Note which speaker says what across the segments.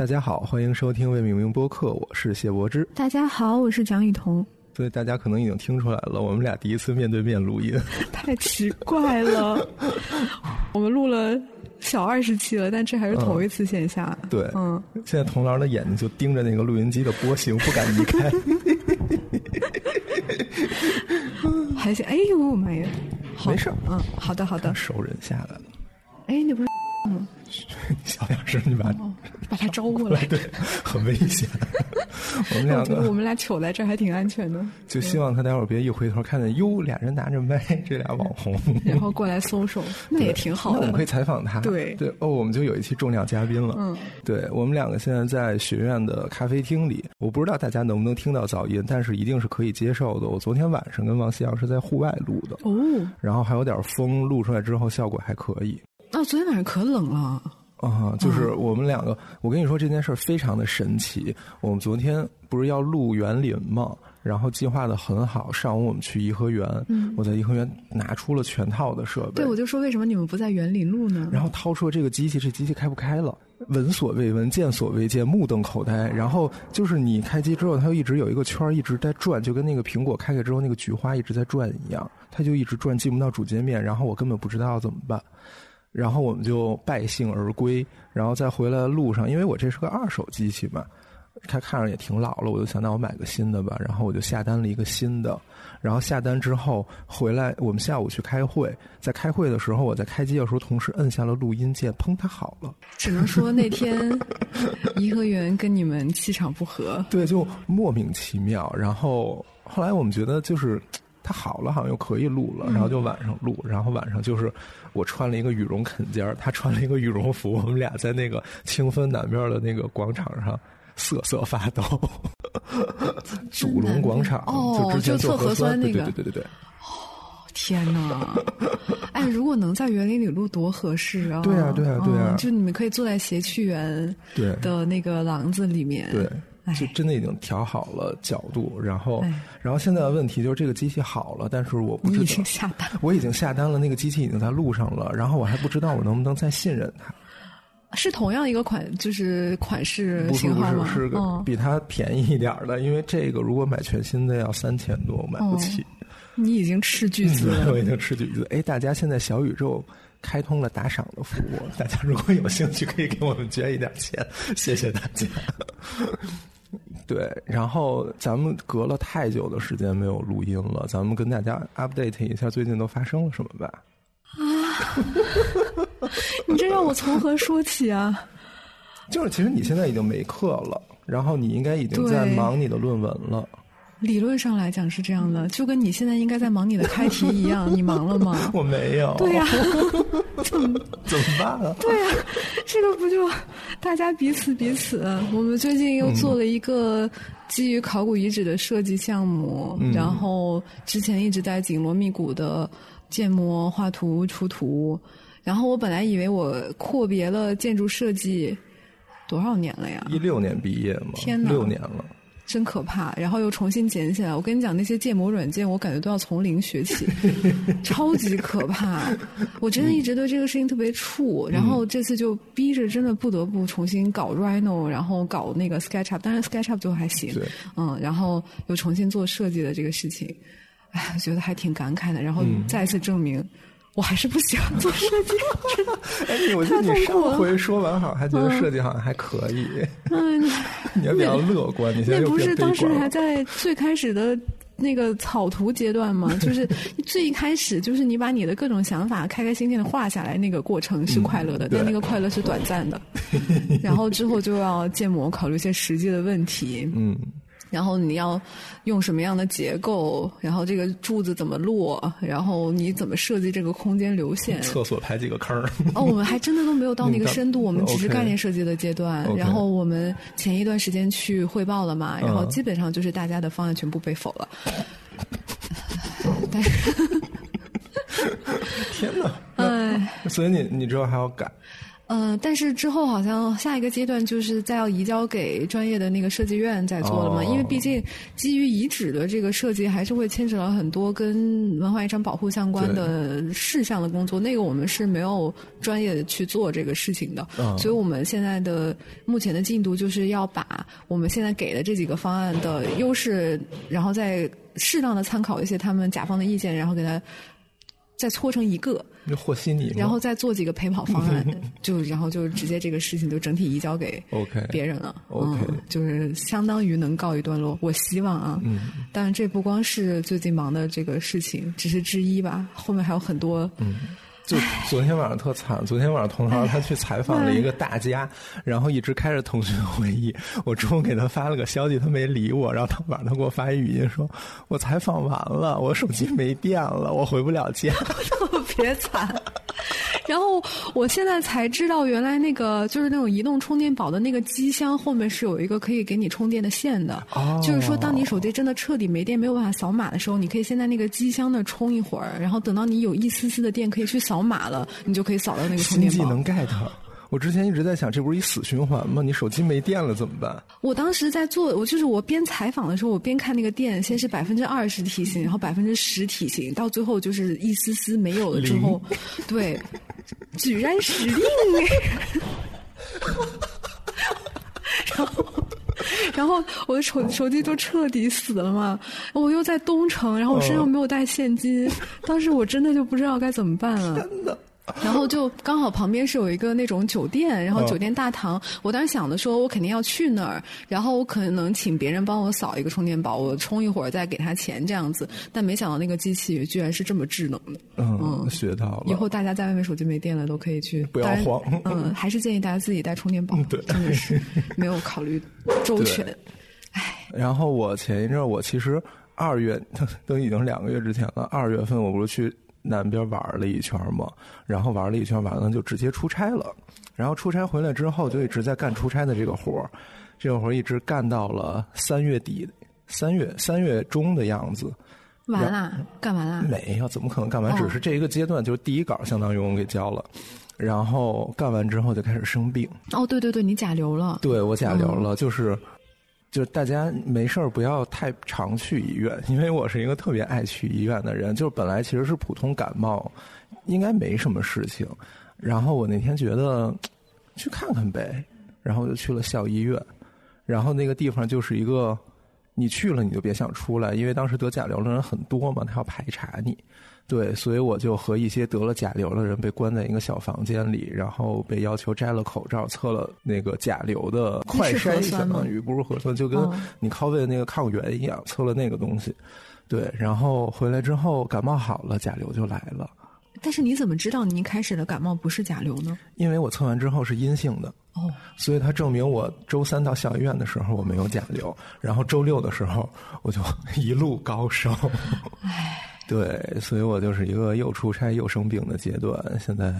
Speaker 1: 大家好，欢迎收听未命名播客，我是谢柏之。
Speaker 2: 大家好，我是蒋雨桐。
Speaker 1: 所以大家可能已经听出来了，我们俩第一次面对面录音，
Speaker 2: 太奇怪了。我们录了小二十期了，但这还是头一次线下。
Speaker 1: 对，
Speaker 2: 嗯，
Speaker 1: 现在童郎的眼睛就盯着那个录音机的波形，不敢离开。
Speaker 2: 还行，哎呦妈呀，
Speaker 1: 没事，
Speaker 2: 嗯，好的好的，
Speaker 1: 熟人下来了。
Speaker 2: 哎，你不是吗？
Speaker 1: 小点声，你把
Speaker 2: 把他招过来，
Speaker 1: 对，很危险。我们两个，
Speaker 2: 我们俩糗在这儿还挺安全的。
Speaker 1: 就希望他待会儿别一回头看见哟，俩人拿着麦，这俩网红，
Speaker 2: 然后过来搜搜，那也挺好的。
Speaker 1: 我们可以采访他。
Speaker 2: 对
Speaker 1: 对哦，我们就有一期重量嘉宾了。
Speaker 2: 嗯，
Speaker 1: 对我们两个现在在学院的咖啡厅里，我不知道大家能不能听到噪音，但是一定是可以接受的。我昨天晚上跟王夕阳是在户外录的
Speaker 2: 哦，
Speaker 1: 然后还有点风，录出来之后效果还可以。
Speaker 2: 啊，昨天晚上可冷了。
Speaker 1: 啊，就是我们两个，我跟你说这件事儿非常的神奇。我们昨天不是要录园林吗？然后计划的很好，上午我们去颐和园，我在颐和园拿出了全套的设备。
Speaker 2: 对，我就说为什么你们不在园林录呢？
Speaker 1: 然后掏出了这个机器，这机器开不开了，闻所未闻，见所未见，目瞪口呆。然后就是你开机之后，它就一直有一个圈一直在转，就跟那个苹果开开之后那个菊花一直在转一样，它就一直转，进不到主界面。然后我根本不知道怎么办。然后我们就败兴而归，然后在回来的路上，因为我这是个二手机器嘛，它看着也挺老了，我就想那我买个新的吧，然后我就下单了一个新的。然后下单之后回来，我们下午去开会，在开会的时候，我在开机的时候，同时摁下了录音键，砰，它好了。
Speaker 2: 只能说那天颐和园跟你们气场不合，
Speaker 1: 对，就莫名其妙。然后后来我们觉得就是。它好了，好像又可以录了，然后就晚上录，然后晚上就是我穿了一个羽绒坎肩他穿了一个羽绒服，我们俩在那个清芬南面的那个广场上瑟瑟发抖。祖龙广场，
Speaker 2: 哦，
Speaker 1: 就
Speaker 2: 测核
Speaker 1: 酸
Speaker 2: 那个，
Speaker 1: 对对对对对。
Speaker 2: 哦，天哪！哎，如果能在园林里录，多合适啊！
Speaker 1: 对啊，对啊，对啊！
Speaker 2: 就你们可以坐在谐趣园的那个廊子里面。
Speaker 1: 对。就真的已经调好了角度，然后，然后现在的问题就是这个机器好了，但是我不知道。
Speaker 2: 已经下单，
Speaker 1: 我已经下单了，那个机器已经在路上了，然后我还不知道我能不能再信任它。
Speaker 2: 是同样一个款，就是款式型
Speaker 1: 号吗？是个比它便宜一点的，因为这个如果买全新的要三千多，我买不起。
Speaker 2: 你已经斥巨资了，
Speaker 1: 我已经斥巨资。哎，大家现在小宇宙开通了打赏的服务，大家如果有兴趣，可以给我们捐一点钱，谢谢大家。对，然后咱们隔了太久的时间没有录音了，咱们跟大家 update 一下最近都发生了什么吧。
Speaker 2: 啊，你这让我从何说起啊？
Speaker 1: 就是其实你现在已经没课了，然后你应该已经在忙你的论文了。
Speaker 2: 理论上来讲是这样的，就跟你现在应该在忙你的开题一样，你忙了吗？
Speaker 1: 我没有。
Speaker 2: 对呀，
Speaker 1: 怎么怎么办啊？
Speaker 2: 对呀，这个不就大家彼此彼此。我们最近又做了一个基于考古遗址的设计项目，然后之前一直在紧锣密鼓的建模、画图、出图。然后我本来以为我阔别了建筑设计多少年了呀？
Speaker 1: 一六年毕业嘛，
Speaker 2: 天哪，
Speaker 1: 六年了。
Speaker 2: 真可怕，然后又重新捡起来。我跟你讲，那些建模软件，我感觉都要从零学起，超级可怕。我真的一直对这个事情特别怵，然后这次就逼着真的不得不重新搞 Rhino，然后搞那个 SketchUp，当然 SketchUp 最后还行，嗯，然后又重新做设计的这个事情，哎，觉得还挺感慨的。然后再次证明。我还是不喜欢做设计，
Speaker 1: 哎，我觉得你上回说完好，还觉得设计好像还可以。嗯，你要比较乐观，你现在
Speaker 2: 那不是当时还在最开始的那个草图阶段吗？就是 最一开始，就是你把你的各种想法开开心心的画下来，那个过程是快乐的，但那个快乐是短暂的。然后之后就要建模，考虑一些实际的问题。嗯。然后你要用什么样的结构？然后这个柱子怎么落？然后你怎么设计这个空间流线？
Speaker 1: 厕所排几个坑？
Speaker 2: 哦，我们还真的都没有到那个深度，我们只是概念设计的阶段。然后我们前一段时间去汇报了嘛，然后基本上就是大家的方案全部被否了。但是，
Speaker 1: 天哪！哎，所以你你之后还要改？
Speaker 2: 嗯，但是之后好像下一个阶段就是再要移交给专业的那个设计院再做了嘛，
Speaker 1: 哦
Speaker 2: 因为毕竟基于遗址的这个设计，还是会牵扯到很多跟文化遗产保护相关的事项的工作，那个我们是没有专业的去做这个事情的，
Speaker 1: 嗯
Speaker 2: 所以我们现在的目前的进度就是要把我们现在给的这几个方案的优势，然后再适当的参考一些他们甲方的意见，然后给它再搓成一个。
Speaker 1: 就和稀泥。
Speaker 2: 然后再做几个陪跑方案，就然后就直接这个事情就整体移交给
Speaker 1: OK
Speaker 2: 别人了。
Speaker 1: OK
Speaker 2: 嗯，就是相当于能告一段落。我希望啊，
Speaker 1: 嗯，
Speaker 2: 当然这不光是最近忙的这个事情，只是之一吧，后面还有很多。
Speaker 1: 嗯就昨天晚上特惨，昨天晚上同行他去采访了一个大家，然后一直开着腾讯会议。我中午给他发了个消息，他没理我，然后他晚上他给我发一语音说：“我采访完了，我手机没电了，我回不了家。
Speaker 2: 特别惨。然后我现在才知道，原来那个就是那种移动充电宝的那个机箱后面是有一个可以给你充电的线的。
Speaker 1: 哦
Speaker 2: 就是说，当你手机真的彻底没电，没有办法扫码的时候，你可以先在那个机箱那儿充一会儿，然后等到你有一丝丝的电可以去扫码了，你就可以扫到那个充电宝。
Speaker 1: 新技能 get。我之前一直在想，这不是一死循环吗？你手机没电了怎么办？
Speaker 2: 我当时在做，我就是我边采访的时候，我边看那个电，先是百分之二十体型，然后百分之十体型，到最后就是一丝丝没有了之后，对，居然是零哎。然后，然后我的手手机就彻底死了嘛。我又在东城，然后我身上没有带现金，当时我真的就不知道该怎么办了。
Speaker 1: 真的。
Speaker 2: 然后就刚好旁边是有一个那种酒店，然后
Speaker 1: 哦
Speaker 2: 酒店大堂，我当时想的说，我肯定要去那儿，然后我可能请别人帮我扫一个充电宝，我充一会儿再给他钱这样子。但没想到那个机器居然是这么智能的。
Speaker 1: 嗯，学到了。
Speaker 2: 以后大家在外面手机没电了都可以去，
Speaker 1: 不要慌
Speaker 2: 嗯，还是建议大家自己带充电宝，
Speaker 1: 对
Speaker 2: 真的是没有考虑周全。
Speaker 1: 唉 然后我前一阵儿我其实二月 都已经两个月之前了，二月份我不是去南边玩了一圈嘛，然后玩了一圈完了就直接出差了，然后出差回来之后就一直在干出差的这个活儿，这个活儿一直干到了三月底，三月三月中的样子。
Speaker 2: 完了，干完了。
Speaker 1: 没有，怎么可能干完？
Speaker 2: 哦
Speaker 1: 只是这一个阶段，就是第一稿相当于我给交了，然后干完之后就开始生病。
Speaker 2: 哦，对对对，你甲流了。
Speaker 1: 对我甲流了，就是就大家没事儿不要太常去医院，因为我是一个特别爱去医院的人。就本来其实是普通感冒，应该没什么事情。然后我那天觉得去看看呗，然后就去了校医院。然后那个地方就是一个，你去了你就别想出来，因为当时得甲流的人很多嘛，他要排查你。对，所以我就和一些得了甲流的人被关在一个小房间里，然后被要求摘了口罩，测了那个甲流的快筛，相当于不是核酸，就跟
Speaker 2: 哦
Speaker 1: 你 COVID 那个抗原一样，测了那个东西。对，然后回来之后感冒好了，甲流就来了，
Speaker 2: 但是你怎么知道你一开始的感冒不是甲流呢？
Speaker 1: 因为我测完之后是阴性的。
Speaker 2: 哦，
Speaker 1: 所以它证明我周三到校医院的时候我没有甲流，然后周六的时候我就 一路高烧。
Speaker 2: 唉，
Speaker 1: 对，所以我就是一个又出差又生病的阶段。现在，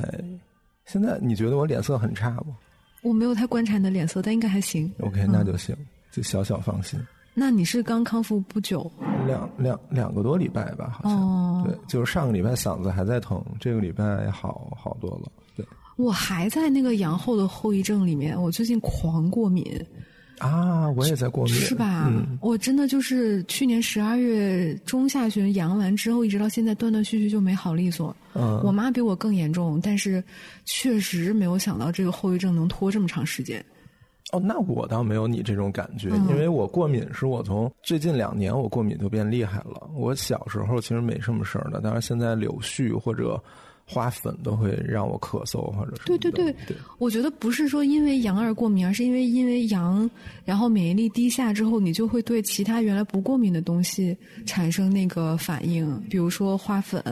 Speaker 1: 现在你觉得我脸色很差吗
Speaker 2: 我没有太观察你的脸色，但应该还行。
Speaker 1: ？OK，那就行，就小小放心。
Speaker 2: 那你是刚康复不久？
Speaker 1: 两两两个多礼拜吧，好像、
Speaker 2: 哦
Speaker 1: 对，就是上个礼拜嗓子还在疼，这个礼拜好好多了。对
Speaker 2: 我还在那个阳后的后遗症里面，我最近狂过敏，
Speaker 1: 啊，我也在过敏，
Speaker 2: 是吧？
Speaker 1: 嗯，
Speaker 2: 我真的就是去年十二月中下旬阳完之后，一直到现在断断续续就没好利索。
Speaker 1: 嗯
Speaker 2: 我妈比我更严重，但是确实没有想到这个后遗症能拖这么长时间。
Speaker 1: 哦，那我倒没有你这种感觉，
Speaker 2: 嗯
Speaker 1: 因为我过敏是我从最近两年我过敏就变厉害了。我小时候其实没什么事儿的，但是现在柳絮或者花粉都会让我咳嗽或者
Speaker 2: 对对对，我觉得不是说因为羊而过敏，而是因为因为羊，然后免疫力低下之后，你就会对其他原来不过敏的东西产生那个反应，比如说花粉，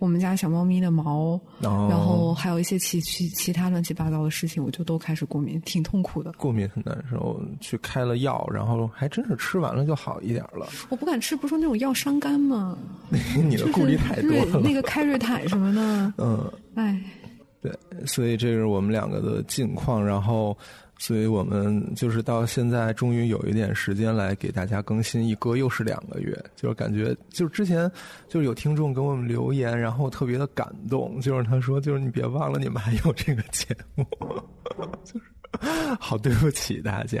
Speaker 2: 我们家小猫咪的毛，
Speaker 1: 哦
Speaker 2: 然后还有一些其其其他乱七八糟的事情，我就都开始过敏，挺痛苦的。
Speaker 1: 过敏很难受，去开了药，然后还真是吃完了就好一点了。
Speaker 2: 我不敢吃，不是说那种药伤肝吗？
Speaker 1: 你的顾虑太多
Speaker 2: 瑞
Speaker 1: 了。
Speaker 2: 那个开瑞坦什么的，
Speaker 1: 嗯，
Speaker 2: 哎，
Speaker 1: 对，所以这是我们两个的近况。然后，所以我们就是到现在终于有一点时间来给大家更新，一歌又是两个月，就是感觉就是之前就是有听众给我们留言，然后特别的感动，就是他说就是你别忘了你们还有这个节目，就是好对不起大家。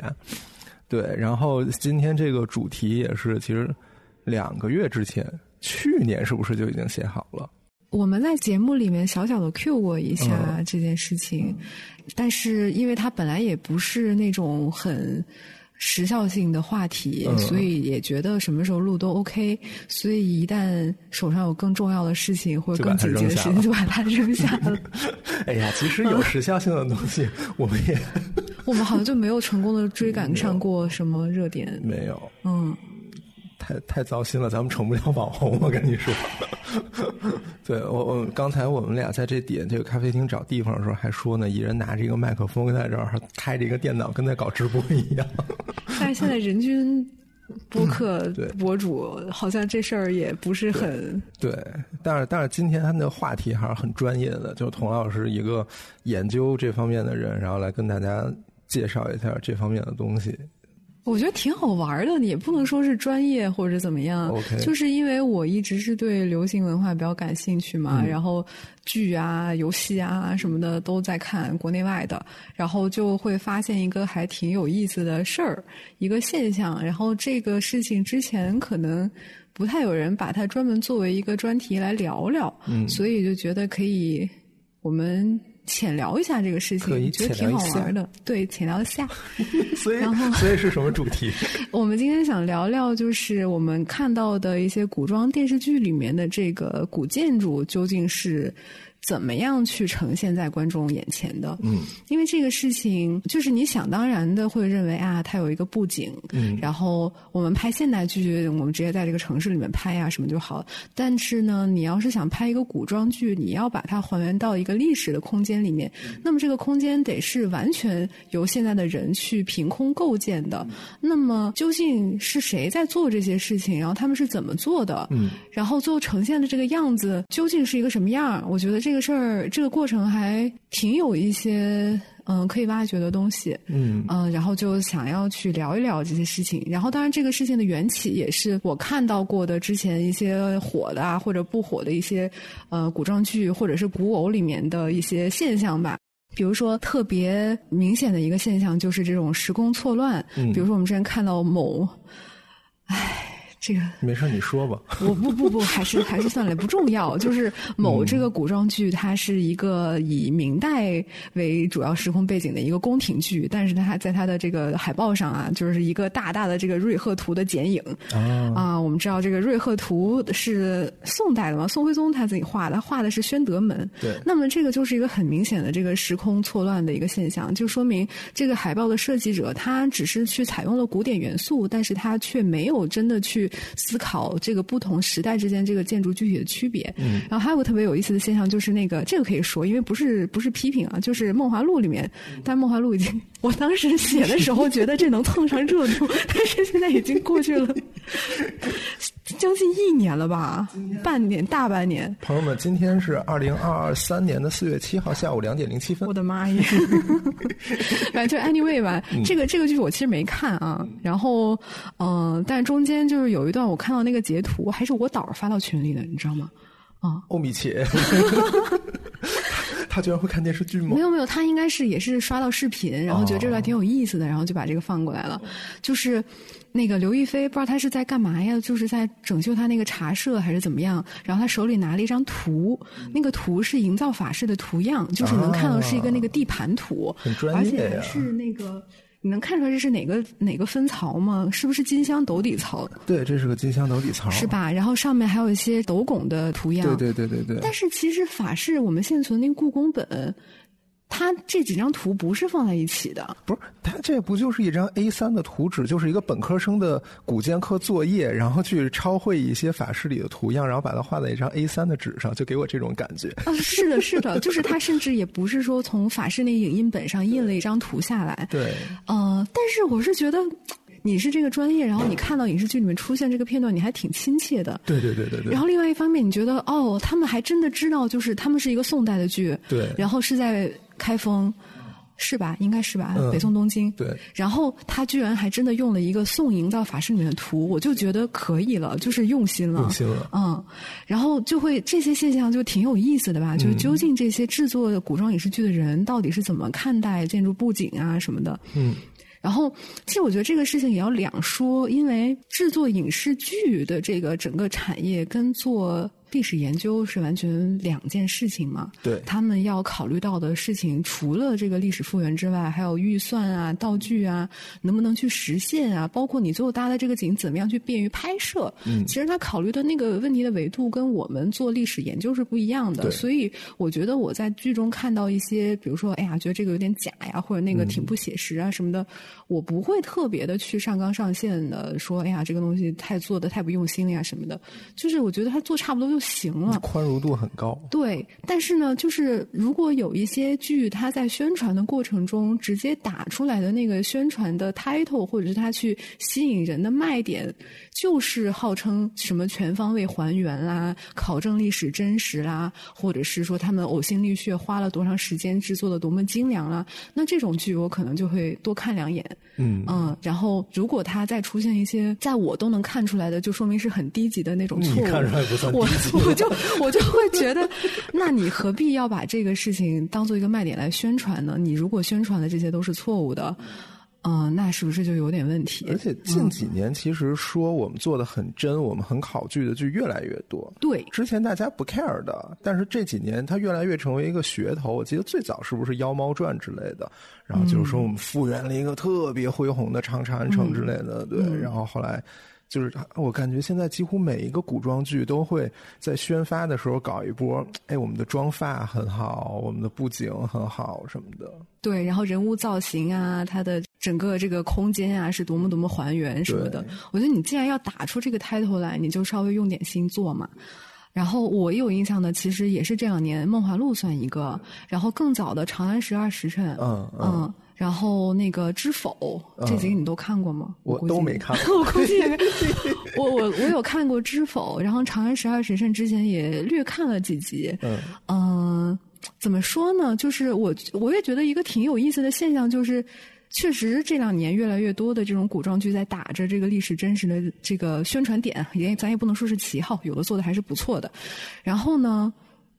Speaker 1: 对，然后今天这个主题也是其实两个月之前，去年是不是就已经写好了？
Speaker 2: 我们在节目里面小小的 Q 过一下这件事情，但是因为它本来也不是那种很时效性的话题，所以也觉得什么时候录都 OK。所以一旦手上有更重要的事情或者更紧急的事情，就把它扔下了。
Speaker 1: 哎呀，其实有时效性的东西，我们也
Speaker 2: 我们好像就没有成功的追赶上过什么热点，
Speaker 1: 没有，
Speaker 2: 嗯。
Speaker 1: 太太糟心了，咱们成不了网红，我跟你说。对我我刚才我们俩在这点这个咖啡厅找地方的时候，还说呢，一人拿着一个麦克风在这儿开着一个电脑，跟在搞直播一样。
Speaker 2: 但是现在人均播客博主好像这事儿也不是很
Speaker 1: 对，但是但是今天他的话题还是很专业的，就是童老师一个研究这方面的人，然后来跟大家介绍一下这方面的东西。
Speaker 2: 我觉得挺好玩的，也不能说是专业或者怎么样，就是因为我一直是对流行文化比较感兴趣嘛，然后剧啊、游戏啊什么的都在看，国内外的，然后就会发现一个还挺有意思的事儿，一个现象，然后这个事情之前可能不太有人把它专门作为一个专题来聊聊，所以就觉得可以我们。浅聊一下这个事情，觉得挺好玩的。对，浅聊一下。
Speaker 1: 所以，然后，所以是什么主题？
Speaker 2: 我们今天想聊聊，就是我们看到的一些古装电视剧里面的这个古建筑究竟是。怎么样去呈现在观众眼前的？
Speaker 1: 嗯，
Speaker 2: 因为这个事情就是你想当然的会认为啊，它有一个布景，
Speaker 1: 嗯，
Speaker 2: 然后我们拍现代剧，我们直接在这个城市里面拍呀，什么就好。但是呢，你要是想拍一个古装剧，你要把它还原到一个历史的空间里面，那么这个空间得是完全由现在的人去凭空构建的。那么究竟是谁在做这些事情？然后他们是怎么做的？
Speaker 1: 嗯，
Speaker 2: 然后最后呈现的这个样子究竟是一个什么样？我觉得这。这个事儿，这个过程还挺有一些嗯可以挖掘的东西，
Speaker 1: 嗯
Speaker 2: 嗯，然后就想要去聊一聊这些事情。然后，当然这个事情的缘起也是我看到过的之前一些火的啊或者不火的一些呃古装剧或者是古偶里面的一些现象吧。比如说特别明显的一个现象就是这种时空错乱，比如说我们之前看到某，唉。这个
Speaker 1: 没事，你说吧。
Speaker 2: 我不不不，还是还是算了，不重要。就是某这个古装剧，它是一个以明代为主要时空背景的一个宫廷剧，但是它在它的这个海报上啊，就是一个大大的这个瑞鹤图的剪影。啊，我们知道这个瑞鹤图是宋代的嘛，宋徽宗他自己画的，画的是宣德门。
Speaker 1: 对。
Speaker 2: 那么这个就是一个很明显的这个时空错乱的一个现象，就说明这个海报的设计者他只是去采用了古典元素，但是他却没有真的去。思考这个不同时代之间这个建筑具体的区别，
Speaker 1: 嗯，
Speaker 2: 然后还有个特别有意思的现象，就是那个这个可以说，因为不是不是批评啊，就是《梦华录》里面，但《梦华录》已经，我当时写的时候觉得这能蹭上热度，但是现在已经过去了将近一年了吧，半年大半年。
Speaker 1: 朋友们，今天是二零二二三年的四月七号下午两点零七分。
Speaker 2: 我的妈耶！反正就 anyway 吧，这个这个剧我其实没看啊，然后嗯，但中间就是有一段我看到那个截图，还是我导发到群里的，你知道吗？啊，
Speaker 1: 欧米茄，他居然会看电视剧吗？
Speaker 2: 没有没有，他应该是也是刷到视频，然后觉得这段挺有意思的，然后就把这个放过来了。就是那个刘亦菲，不知道他是在干嘛呀？就是在整修他那个茶社还是怎么样？然后他手里拿了一张图，那个图是营造法式的图样，就是能看到是一个那个地盘图，
Speaker 1: 很专
Speaker 2: 业而且还是那个。你能看出来这是哪个哪个分槽吗？是不是金镶斗底槽？
Speaker 1: 对，这是个金镶斗底槽，
Speaker 2: 是吧？然后上面还有一些斗拱的图样。
Speaker 1: 对对对对对。
Speaker 2: 但是其实法式我们现存那故宫本。它这几张图不是放在一起的，
Speaker 1: 不是，它这不就是一张 A 三的图纸，就是一个本科生的古建课作业，然后去抄绘一些法式里的图样，然后把它画在一张 A 三的纸上，就给我这种感觉。
Speaker 2: 啊，是的，是的，就是它甚至也不是说从法式那影印本上印了一张图下来。
Speaker 1: 对，
Speaker 2: 呃，但是我是觉得。你是这个专业，然后你看到影视剧里面出现这个片段，你还挺亲切的。
Speaker 1: 对对对对对。
Speaker 2: 然后另外一方面，你觉得哦，他们还真的知道，就是他们是一个宋代的剧，
Speaker 1: 对。
Speaker 2: 然后是在开封，是吧？应该是吧？
Speaker 1: 嗯
Speaker 2: 北宋东京。
Speaker 1: 对，
Speaker 2: 然后他居然还真的用了一个宋营造法式里面的图，我就觉得可以了，就是用心了。
Speaker 1: 用心了。
Speaker 2: 嗯，然后就会这些现象就挺有意思的吧？就是究竟这些制作古装影视剧的人到底是怎么看待建筑布景啊什么的？
Speaker 1: 嗯，
Speaker 2: 然后，其实我觉得这个事情也要两说，因为制作影视剧的这个整个产业跟做历史研究是完全两件事情嘛。
Speaker 1: 对，
Speaker 2: 他们要考虑到的事情，除了这个历史复原之外，还有预算啊、道具啊，能不能去实现啊，包括你最后搭的这个景怎么样去便于拍摄。
Speaker 1: 嗯
Speaker 2: 其实他考虑的那个问题的维度跟我们做历史研究是不一样的，
Speaker 1: 对
Speaker 2: 所以我觉得我在剧中看到一些，比如说，哎呀，觉得这个有点假呀，或者那个挺不写实啊什么的，我不会特别的去上纲上线的说，哎呀，这个东西太做的太不用心了呀什么的，就是我觉得他做差不多就行了。
Speaker 1: 宽容度很高。
Speaker 2: 对，但是呢，就是如果有一些剧，它在宣传的过程中直接打出来的那个宣传的 title，或者是它去吸引人的卖点，就是号称什么全方位还原啦、考证历史真实啦，或者是说他们呕心沥血花了多长时间制作的多么精良啦，那这种剧我可能就会多看两眼。
Speaker 1: 嗯
Speaker 2: 嗯，然后如果它再出现一些在我都能看出来的，就说明是很低级的那种错误，
Speaker 1: 你看出来不算低级
Speaker 2: 我就我就会觉得，那你何必要把这个事情当做一个卖点来宣传呢？你如果宣传的这些都是错误的，嗯、那是不是就有点问题？
Speaker 1: 而且近几年其实说我们做的很真，我们很考据的就越来越多。
Speaker 2: 对，
Speaker 1: 之前大家不 care 的，但是这几年它越来越成为一个噱头。我记得最早是不是《妖猫传》之类的，然后就是说我们复原了一个特别恢宏的长长安城之类的，对。然后后来就是我感觉现在几乎每一个古装剧都会在宣发的时候搞一波，哎，我们的妆发很好，我们的布景很好什么的。
Speaker 2: 对，然后人物造型啊，它的整个这个空间啊，是多么多么还原什么的。我觉得你既然要打出这个 title 来，你就稍微用点心做嘛。然后我有印象的，其实也是这两年《梦华录》算一个，然后更早的《长安十二时辰》，
Speaker 1: 嗯嗯
Speaker 2: 嗯，然后那个《知否》，这几个你都看过吗？
Speaker 1: 我
Speaker 2: 估计
Speaker 1: 都没看
Speaker 2: 我估计也没我我我有看过《知否》，然后《长安十二时辰》之前也略看了几集，
Speaker 1: 嗯
Speaker 2: 嗯，怎么说呢？就是我我也觉得一个挺有意思的现象，就是确实这两年越来越多的这种古装剧在打着这个历史真实的这个宣传点，也咱也不能说是旗号，有的做的还是不错的。然后呢，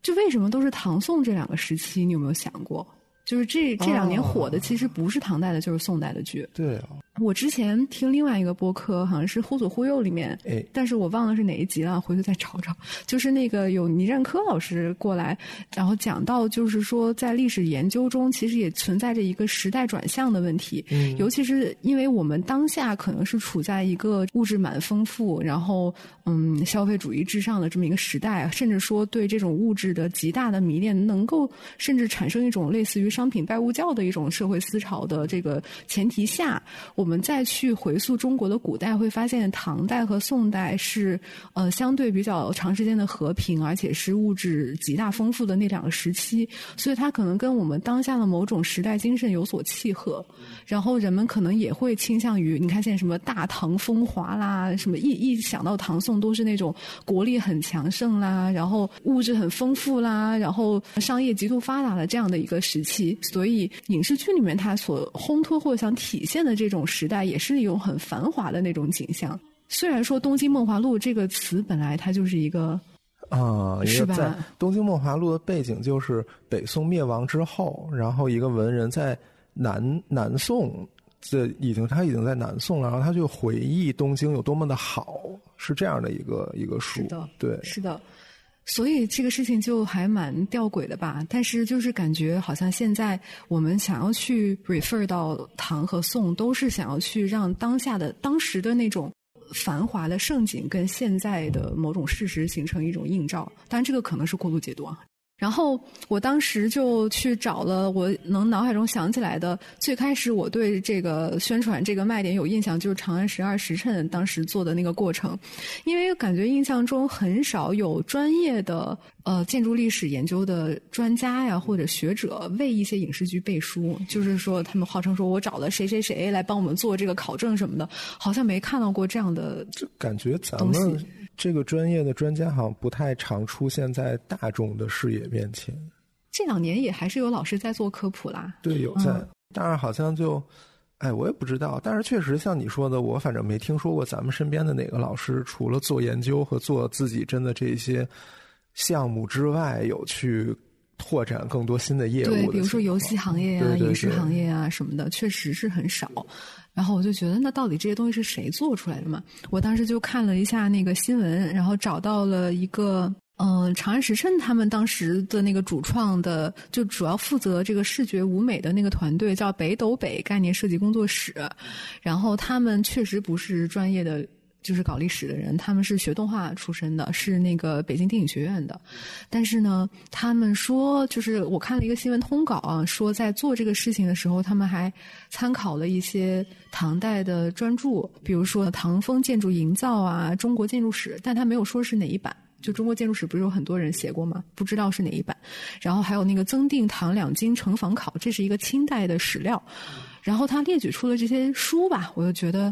Speaker 2: 就为什么都是唐宋这两个时期？你有没有想过？就是这这两年火的，其实不是唐代的，就是宋代的剧。
Speaker 1: 对啊，
Speaker 2: 我之前听另外一个播客，好像是《忽左忽右》里面，
Speaker 1: 哎
Speaker 2: 但是我忘了是哪一集了，回头再找找。就是那个有倪占科老师过来，然后讲到，就是说在历史研究中，其实也存在着一个时代转向的问题。
Speaker 1: 嗯
Speaker 2: 尤其是因为我们当下可能是处在一个物质蛮丰富，然后嗯消费主义至上的这么一个时代，甚至说对这种物质的极大的迷恋，能够甚至产生一种类似于商品拜物教的一种社会思潮的这个前提下，我们再去回溯中国的古代，会发现唐代和宋代是呃相对比较长时间的和平，而且是物质极大丰富的那两个时期，所以它可能跟我们当下的某种时代精神有所契合，然后人们可能也会倾向于，你看现在什么大唐风华啦，什么一一想到唐宋都是那种国力很强盛啦，然后物质很丰富啦，然后商业极度发达的这样的一个时期，所以影视剧里面它所烘托或想体现的这种时代，也是一种很繁华的那种景象。虽然说《东京梦华录》这个词本来它就是一个
Speaker 1: 啊，一
Speaker 2: 是吧
Speaker 1: 在《东京梦华录》的背景就是北宋灭亡之后，然后一个文人在南南宋，这已经他已经在南宋了，然后他就回忆东京有多么的好，是这样的一个一个书
Speaker 2: 是的，
Speaker 1: 对，
Speaker 2: 是的，所以这个事情就还蛮吊诡的吧。但是就是感觉好像现在我们想要去 refer 到唐和宋，都是想要去让当下的当时的那种。繁华的盛景跟现在的某种事实形成一种映照，当然这个可能是过度解读啊。然后我当时就去找了我能脑海中想起来的，最开始我对这个宣传这个卖点有印象，就是《长安十二时辰》当时做的那个过程，因为感觉印象中很少有专业的呃建筑历史研究的专家呀或者学者为一些影视剧背书，就是说他们号称说我找了谁谁谁来帮我们做这个考证什么的，好像没看到过这样的
Speaker 1: 就感觉咱们
Speaker 2: 西
Speaker 1: 这个专业的专家好像不太常出现在大众的视野面前。
Speaker 2: 这两年也还是有老师在做科普啦。
Speaker 1: 对，有在，但是好像就，哎，我也不知道，但是确实像你说的，我反正没听说过咱们身边的哪个老师除了做研究和做自己真的这些项目之外，有去。拓展更多新的业务，
Speaker 2: 对，比如说游戏行业
Speaker 1: 啊、
Speaker 2: 影视行业啊什么的，确实是很少。然后我就觉得，那到底这些东西是谁做出来的嘛？我当时就看了一下那个新闻，然后找到了一个，嗯，长安时辰他们当时的那个主创的，就主要负责这个视觉舞美的那个团队，叫北斗北概念设计工作室。然后他们确实不是专业的。就是搞历史的人，他们是学动画出身的，是那个北京电影学院的。但是呢，他们说，就是我看了一个新闻通稿啊，说在做这个事情的时候，他们还参考了一些唐代的专著，比如说《唐风建筑营造》啊，《中国建筑史》，但他没有说是哪一版。就《中国建筑史》不是有很多人写过吗？不知道是哪一版。然后还有那个《增订唐两京城防考》，这是一个清代的史料。然后他列举出了这些书吧，我就觉得。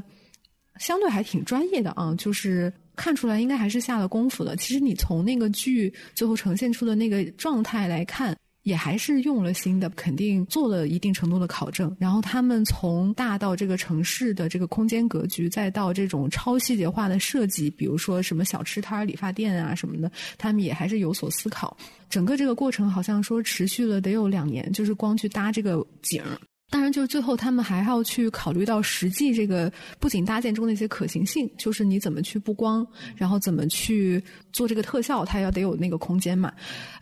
Speaker 2: 相对还挺专业的啊，就是看出来应该还是下了功夫的。其实你从那个剧最后呈现出的那个状态来看，也还是用了心的，肯定做了一定程度的考证。然后他们从大到这个城市的这个空间格局，再到这种超细节化的设计，比如说什么小吃摊、理发店啊什么的，他们也还是有所思考。整个这个过程好像说持续了得有两年，就是光去搭这个景儿。当然，就是最后他们还要去考虑到实际这个不仅搭建中的一些可行性，就是你怎么去布光，然后怎么去做这个特效，它要得有那个空间嘛，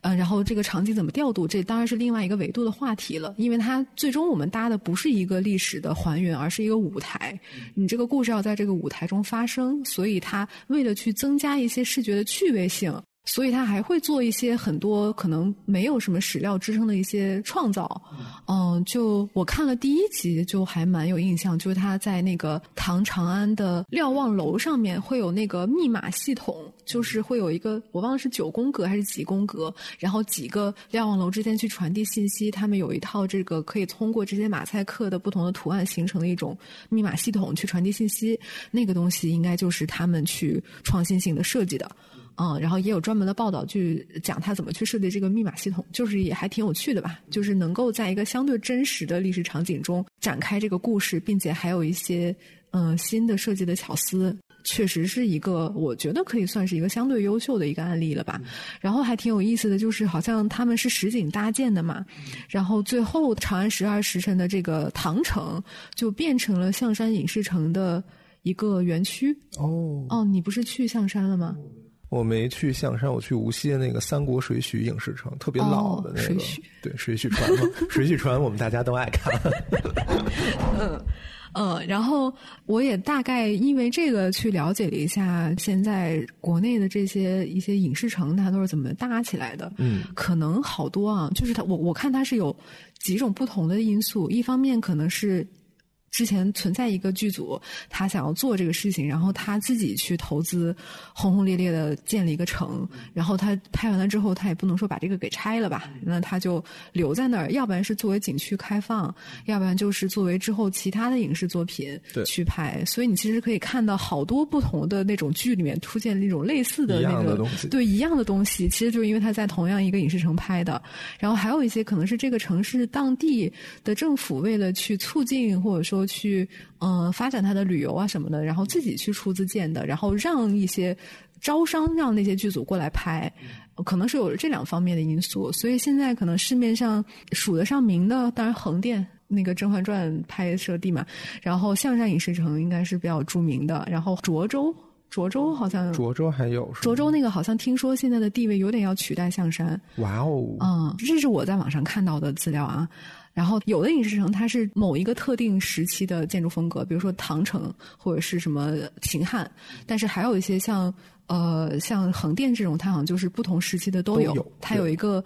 Speaker 2: 嗯，然后这个场景怎么调度，这当然是另外一个维度的话题了，因为它最终我们搭的不是一个历史的还原，而是一个舞台，你这个故事要在这个舞台中发生，所以它为了去增加一些视觉的趣味性。所以他还会做一些很多可能没有什么史料支撑的一些创造，嗯，就我看了第一集就还蛮有印象，就是他在那个唐长安的瞭望楼上面会有那个密码系统，就是会有一个我忘了是九宫格还是几宫格，然后几个瞭望楼之间去传递信息，他们有一套这个可以通过这些马赛克的不同的图案形成的一种密码系统去传递信息，那个东西应该就是他们去创新性的设计的。嗯，然后也有专门的报道去讲他怎么去设计这个密码系统，就是也还挺有趣的吧。就是能够在一个相对真实的历史场景中展开这个故事，并且还有一些嗯新的设计的巧思，确实是一个我觉得可以算是一个相对优秀的一个案例了吧。然后还挺有意思的就是，好像他们是实景搭建的嘛，然后最后长安十二时辰的这个唐城就变成了象山影视城的一个园区。哦哦，你不是去象山了吗？
Speaker 1: 我没去象山，我去无锡的那个三国水浒影视城，特别老的那个，对水浒传嘛，水浒传我们大家都爱看。
Speaker 2: 嗯嗯，然后我也大概因为这个去了解了一下，现在国内的这些一些影视城，它都是怎么搭起来的？嗯，可能好多啊，就是它，我我看它是有几种不同的因素，一方面可能是。之前存在一个剧组，他想要做这个事情，然后他自己去投资，轰轰烈烈的建了一个城，然后他拍完了之后，他也不能说把这个给拆了吧，那他就留在那儿，要不然是作为景区开放，要不然就是作为之后其他的影视作品去拍。所以你其实可以看到好多不同的那种剧里面出现那种类似的那个对一样的东西，其实就是因为他在同样一个影视城拍的。然后还有一些可能是这个城市当地的政府为了去促进或者说。去嗯发展他的旅游啊什么的，然后自己去出资建的，然后让一些招商让那些剧组过来拍，可能是有这两方面的因素。所以现在可能市面上数得上名的，当然横店那个《甄嬛传》拍摄地嘛，然后象山影视城应该是比较著名的，然后涿州，涿州好像
Speaker 1: 涿州还有
Speaker 2: 涿州那个好像听说现在的地位有点要取代象山。
Speaker 1: 哇哦，
Speaker 2: 嗯，这是我在网上看到的资料啊。然后有的影视城它是某一个特定时期的建筑风格，比如说唐城或者是什么秦汉，但是还有一些像呃像横店这种，它好像就是不同时期的都有。它有一个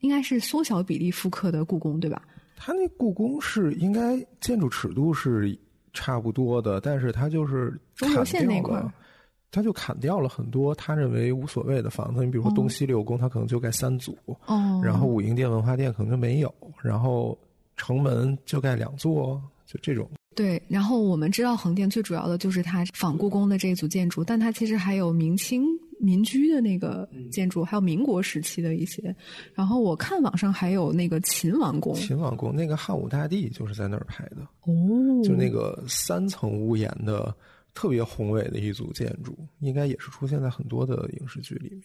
Speaker 2: 应该是缩小比例复刻的故宫，对吧？
Speaker 1: 它那故宫是应该建筑尺度是差不多的，但是它就是
Speaker 2: 中轴线那块，
Speaker 1: 他就砍掉了很多他认为无所谓的房子。你比如说东西六宫，他可能就盖三组，哦，然后武英殿、文化殿可能就没有，然后。城门就盖两座，就这种。
Speaker 2: 对，然后我们知道横店最主要的就是它仿故宫的这一组建筑，但它其实还有明清民居的那个建筑，还有民国时期的一些。然后我看网上还有那个秦王宫，
Speaker 1: 秦王宫那个汉武大帝就是在那儿拍的，
Speaker 2: 哦，
Speaker 1: 就那个三层屋檐的特别宏伟的一组建筑，应该也是出现在很多的影视剧里面。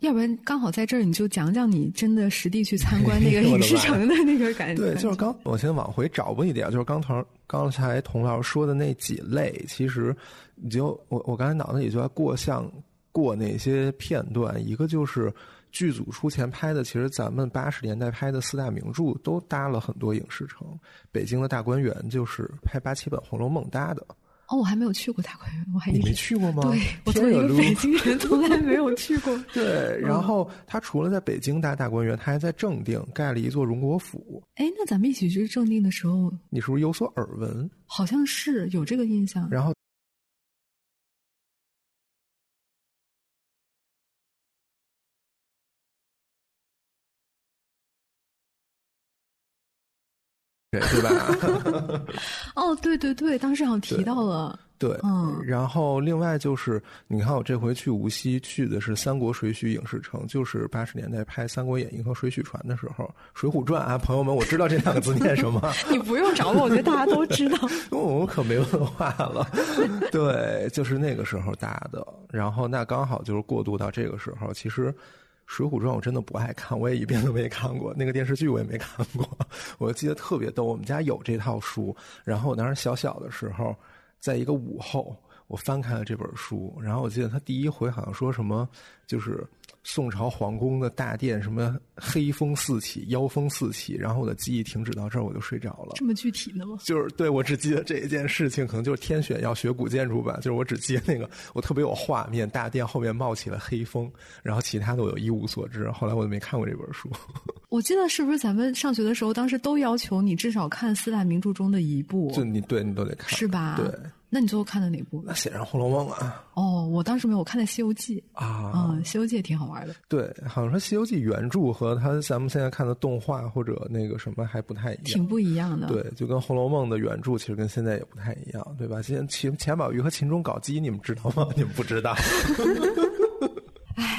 Speaker 2: 要不然刚好在这儿，你就讲讲你真的实地去参观那个 影视城的那个感觉。
Speaker 1: 对，就是刚我先往回找吧一点，就是刚才刚才童老师说的那几类，其实你就我我刚才脑子里就在过像过那些片段，一个就是剧组出钱拍的，其实咱们八十年代拍的四大名著都搭了很多影视城，北京的大观园就是拍八七本《红楼梦》搭的。
Speaker 2: 哦，我还没有去过大观园，我还
Speaker 1: 你没去过吗？
Speaker 2: 对，我作为一个北京人，从来没有去过。
Speaker 1: 对，然后他除了在北京搭大观园，他还在正定盖了一座荣国府。
Speaker 2: 哎，那咱们一起去正定的时候，
Speaker 1: 你是不是有所耳闻？
Speaker 2: 好像是有这个印象。
Speaker 1: 然后。对对吧？
Speaker 2: 哦，对对对，当时好像提到了。
Speaker 1: 对，
Speaker 2: 嗯。
Speaker 1: 然后另外就是，你看我这回去无锡去的是三国水浒影视城，就是八十年代拍《三国演义》和《水浒传》的时候，《水浒传》啊，朋友们，我知道这两个字念什么。
Speaker 2: 你不用找我，我觉得大家都知道。
Speaker 1: 我可没文化了。对，就是那个时候搭的。然后那刚好就是过渡到这个时候，其实。《水浒传》我真的不爱看，我也一遍都没看过。那个电视剧我也没看过。我记得特别逗，我们家有这套书，然后我当时小小的时候，在一个午后。我翻开了这本书，然后我记得他第一回好像说什么，就是宋朝皇宫的大殿，什么黑风四起，妖风四起，然后我的记忆停止到这儿，我就睡着了。
Speaker 2: 这么具体的吗？
Speaker 1: 就是对我只记得这一件事情，可能就是天选要学古建筑吧。就是我只记得那个，我特别有画面，大殿后面冒起了黑风，然后其他的我又一无所知。后来我就没看过这本书。
Speaker 2: 我记得是不是咱们上学的时候，当时都要求你至少看四大名著中的一部？
Speaker 1: 就你对你都得看，
Speaker 2: 是吧？
Speaker 1: 对。
Speaker 2: 那你最后看的哪部？
Speaker 1: 那显然《红楼梦》啊。
Speaker 2: 哦，我当时没有，我看的《西游记》
Speaker 1: 啊。
Speaker 2: 嗯，《西游记》也挺好玩的。
Speaker 1: 对，好像说《西游记》原著和他咱们现在看的动画或者那个什么还不太一样。
Speaker 2: 挺不一样的。
Speaker 1: 对，就跟《红楼梦》的原著其实跟现在也不太一样，对吧？现秦钱宝玉和秦钟搞基，你们知道吗？你们不知道。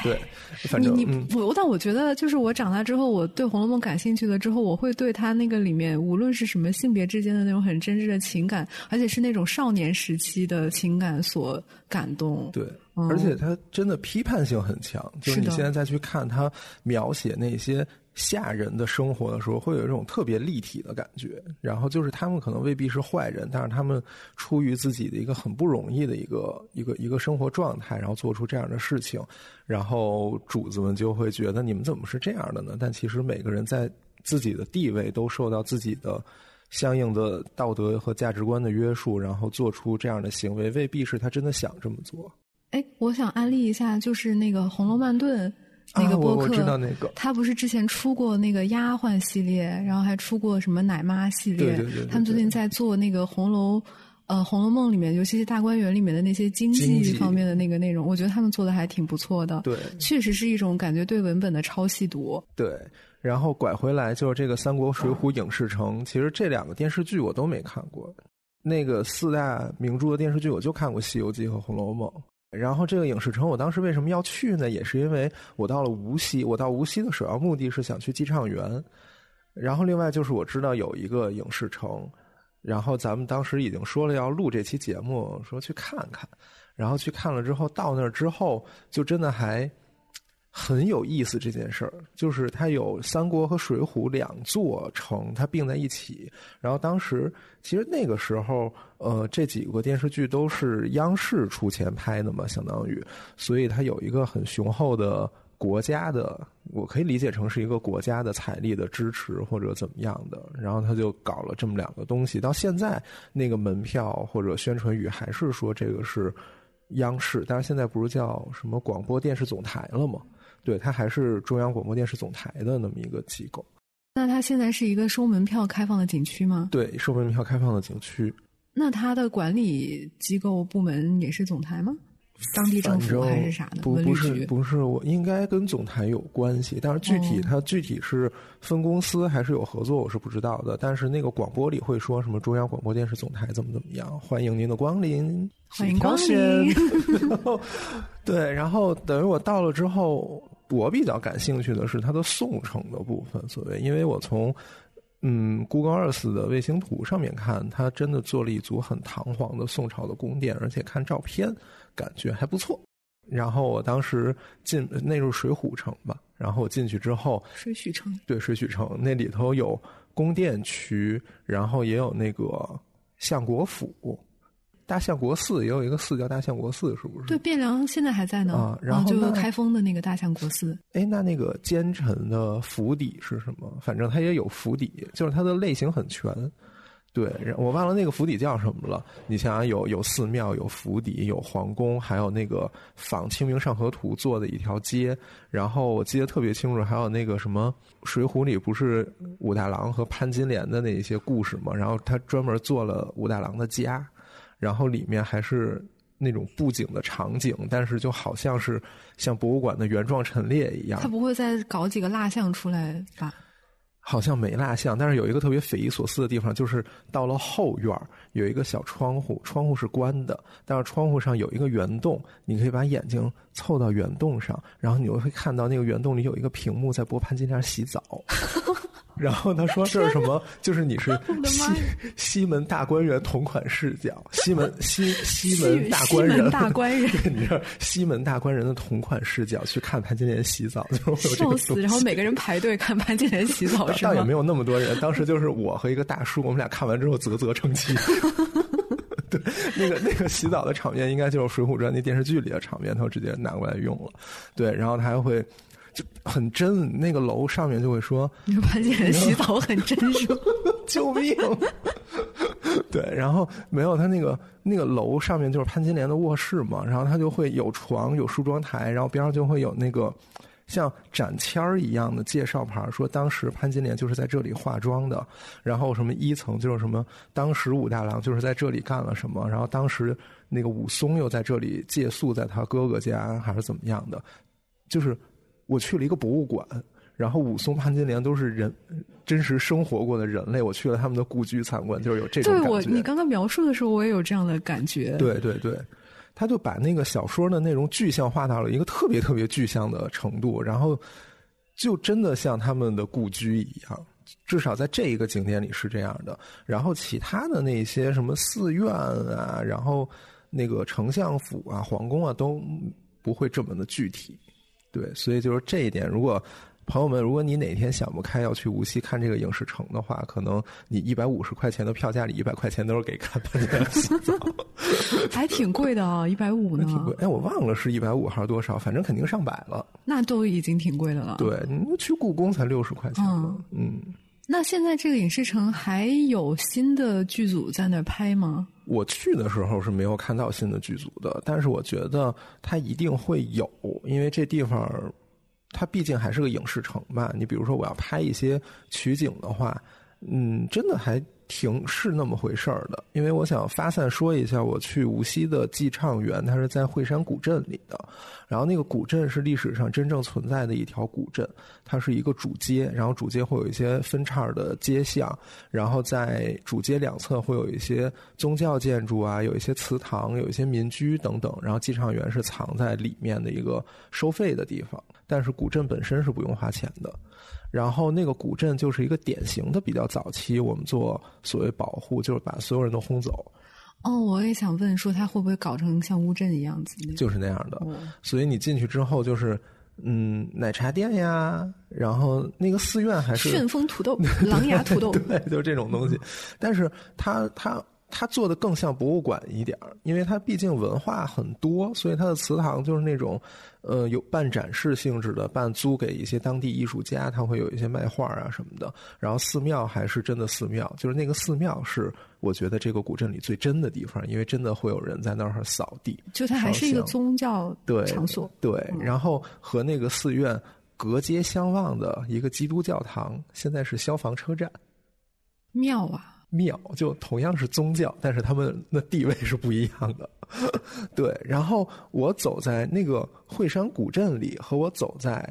Speaker 1: 对，反正
Speaker 2: 你你我，但我觉得就是我长大之后，我对《红楼梦》感兴趣了之后，我会对他那个里面无论是什么性别之间的那种很真挚的情感，而且是那种少年时期的情感所感动。
Speaker 1: 对，而且他真的批判性很强，就是你现在再去看他描写那些。下人的生活的时候，会有一种特别立体的感觉。然后就是他们可能未必是坏人，但是他们出于自己的一个很不容易的一个一个一个生活状态，然后做出这样的事情，然后主子们就会觉得你们怎么是这样的呢？但其实每个人在自己的地位都受到自己的相应的道德和价值观的约束，然后做出这样的行为，未必是他真的想这么做。
Speaker 2: 哎，我想安利一下，就是那个《红楼梦顿》。那个播客，
Speaker 1: 我知道那个，
Speaker 2: 他不是之前出过那个丫鬟系列，然后还出过什么奶妈系列。
Speaker 1: 对对对。
Speaker 2: 他们最近在做那个红楼，呃，《红楼梦》里面，尤其是大观园里面的那些经济方面的那个内容，我觉得他们做的还挺不错的。
Speaker 1: 对，
Speaker 2: 确实是一种感觉对文本的超细读。
Speaker 1: 对，然后拐回来就是这个《三国》《水浒》影视城，其实这两个电视剧我都没看过。那个四大名著的电视剧，我就看过《西游记》和《红楼梦》。然后这个影视城，我当时为什么要去呢？也是因为我到了无锡，我到无锡的首要目的是想去寄畅园。然后另外就是我知道有一个影视城，然后咱们当时已经说了要录这期节目，说去看看。然后去看了之后，到那儿之后，就真的还。很有意思这件事儿，就是它有三国和水浒两座城，它并在一起。然后当时其实那个时候，呃，这几个电视剧都是央视出钱拍的嘛，相当于，所以它有一个很雄厚的国家的，我可以理解成是一个国家的财力的支持或者怎么样的。然后他就搞了这么两个东西，到现在那个门票或者宣传语还是说这个是央视，但是现在不是叫什么广播电视总台了吗？对，它还是中央广播电视总台的那么一个机构。
Speaker 2: 那它现在是一个收门票开放的景区吗？
Speaker 1: 对，收门票开放的景区。
Speaker 2: 那它的管理机构部门也是总台吗？当地政府还是啥的？
Speaker 1: 不不是不是，我应该跟总台有关系，但是具体
Speaker 2: 哦
Speaker 1: 它具体是分公司还是有合作，我是不知道的。但是那个广播里会说什么中央广播电视总台怎么怎么样，欢迎您的光临，
Speaker 2: 欢迎光临
Speaker 1: 然后对，然后等于我到了之后，我比较感兴趣的是它的宋城的部分，所谓，因为我从嗯 Google Earth 的卫星图上面看，它真的做了一组很堂皇的宋朝的宫殿，而且看照片感觉还不错。然后我当时进那就是水浒城吧，然后我进去之后，
Speaker 2: 水许城
Speaker 1: 对水许城那里头有宫殿区，然后也有那个相国府，大相国寺也有一个寺叫大相国寺，是不是？
Speaker 2: 对，汴梁现在还在呢。
Speaker 1: 啊然后
Speaker 2: 就
Speaker 1: 那
Speaker 2: 开封的那个大相国寺，
Speaker 1: 哎，那那个奸臣的府邸是什么？反正他也有府邸，就是它的类型很全。对，我忘了那个府邸叫什么了。你想想有，有寺庙，有府邸，有皇宫，还有那个仿《清明上河图》做的一条街。然后我记得特别清楚，还有那个什么《水浒》里不是武大郎和潘金莲的那一些故事嘛？然后他专门做了武大郎的家，然后里面还是那种布景的场景，但是就好像是像博物馆的原状陈列一样
Speaker 2: 他。不会再搞几个蜡像出来吧？
Speaker 1: 好像没蜡像，但是有一个特别匪夷所思的地方，就是到了后院儿有一个小窗户，窗户是关的，但是窗户上有一个圆洞，你可以把眼睛凑到圆洞上，然后你就会看到那个圆洞里有一个屏幕在播潘金莲洗澡。然后他说这是什么？就是你是西西门大观园同款视角，西门西 西门大官人，
Speaker 2: 大官人
Speaker 1: 对，你知道西门大官人的同款视角去看潘金莲洗澡，就是会有这
Speaker 2: 笑死！然后每个人排队看潘金莲洗澡是吗？
Speaker 1: 倒也没有那么多人，当时就是我和一个大叔，我们俩看完之后啧啧称奇。对，那个那个洗澡的场面，应该就是《水浒传》那电视剧里的场面，他直接拿过来用了。对，然后他还会就很真，那个楼上面就会说
Speaker 2: 潘金莲洗澡很真实？
Speaker 1: 救命！对，然后没有他那个那个楼上面就是潘金莲的卧室嘛，然后他就会有床有梳妆台，然后边上就会有那个像展签儿一样的介绍牌，说当时潘金莲就是在这里化妆的，然后什么一层就是什么当时武大郎就是在这里干了什么，然后当时那个武松又在这里借宿在他哥哥家还是怎么样的，就是我去了一个博物馆。然后武松、潘金莲都是人真实生活过的人类，我去了他们的故居参观，就是有这种
Speaker 2: 对
Speaker 1: 感觉。
Speaker 2: 我，你刚刚描述的时候，我也有这样的感觉。，
Speaker 1: 对对对，他就把那个小说的内容具象化到了一个特别特别具象的程度，然后就真的像他们的故居一样，至少在这一个景点里是这样的。然后其他的那些什么寺院啊，然后那个丞相府啊、皇宫啊，都不会这么的具体。对，所以就是这一点，如果。朋友们，如果你哪天想不开要去无锡看这个影视城的话，可能你一百五十块钱的票价里一百块钱都是给看潘金莲洗澡。
Speaker 2: 还挺贵的啊，一百五呢。
Speaker 1: 挺贵，哎，我忘了是一百五还是多少，反正肯定上百了。
Speaker 2: 那都已经挺贵的了。，
Speaker 1: 对，你去故宫才六十块钱呢。嗯，
Speaker 2: 那现在这个影视城还有新的剧组在那儿拍吗？
Speaker 1: 我去的时候是没有看到新的剧组的，但是我觉得它一定会有，因为这地方它毕竟还是个影视城吧。你比如说，我要拍一些取景的话，嗯，真的还挺是那么回事儿的。因为我想发散说一下，我去无锡的寄畅园，它是在惠山古镇里的。然后那个古镇是历史上真正存在的一条古镇，它是一个主街，然后主街会有一些分叉的街巷，然后在主街两侧会有一些宗教建筑啊，有一些祠堂，有一些民居等等。然后寄畅园是藏在里面的一个收费的地方，但是古镇本身是不用花钱的。然后那个古镇就是一个典型的比较早期，我们做所谓保护，就是把所有人都轰走，
Speaker 2: 哦，我也想问说，他会不会搞成像乌镇一样子？
Speaker 1: 就是那样的。
Speaker 2: 哦
Speaker 1: 所以你进去之后就是，嗯，奶茶店呀，然后那个寺院还是
Speaker 2: 旋风土豆、狼牙土豆，
Speaker 1: 对，就是这种东西。但是它它它做的更像博物馆一点儿，因为它毕竟文化很多，所以它的祠堂就是那种呃有半展示性质的，半租给一些当地艺术家，他会有一些卖画啊什么的。然后寺庙还是真的寺庙，就是那个寺庙是我觉得这个古镇里最真的地方，因为真的会有人在那儿扫地。
Speaker 2: 就它还是一个宗教
Speaker 1: 对
Speaker 2: 场所。
Speaker 1: 对，然后和那个寺院隔街相望的一个基督教堂，现在是消防车站。
Speaker 2: 庙啊！
Speaker 1: 庙，就同样是宗教，但是他们的地位是不一样的。对，然后我走在那个惠山古镇里，和我走在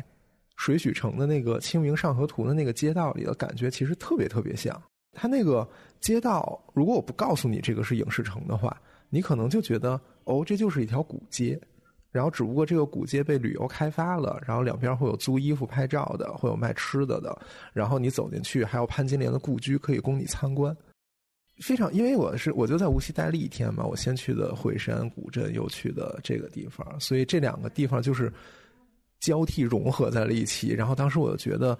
Speaker 1: 水许城的那个《清明上河图》的那个街道里的感觉，其实特别特别像。它那个街道，如果我不告诉你这个是影视城的话，你可能就觉得哦，这就是一条古街。然后只不过这个古街被旅游开发了，然后两边会有租衣服、拍照的，会有卖吃的的。然后你走进去，还有潘金莲的故居可以供你参观。非常，因为我是我就在无锡待了一天嘛，我先去的惠山古镇，又去的这个地方，所以这两个地方就是交替融合在了一起。然后当时我就觉得，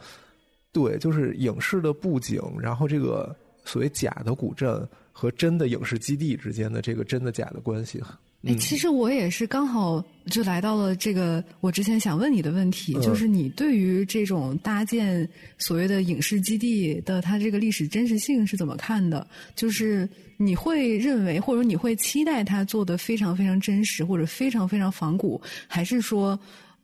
Speaker 1: 对，就是影视的布景，然后这个所谓假的古镇和真的影视基地之间的这个真的假的关系。
Speaker 2: 哎，其实我也是刚好就来到了这个我之前想问你的问题，就是你对于这种搭建所谓的影视基地的它这个历史真实性是怎么看的？就是你会认为或者你会期待它做的非常非常真实或者非常非常仿古，还是说，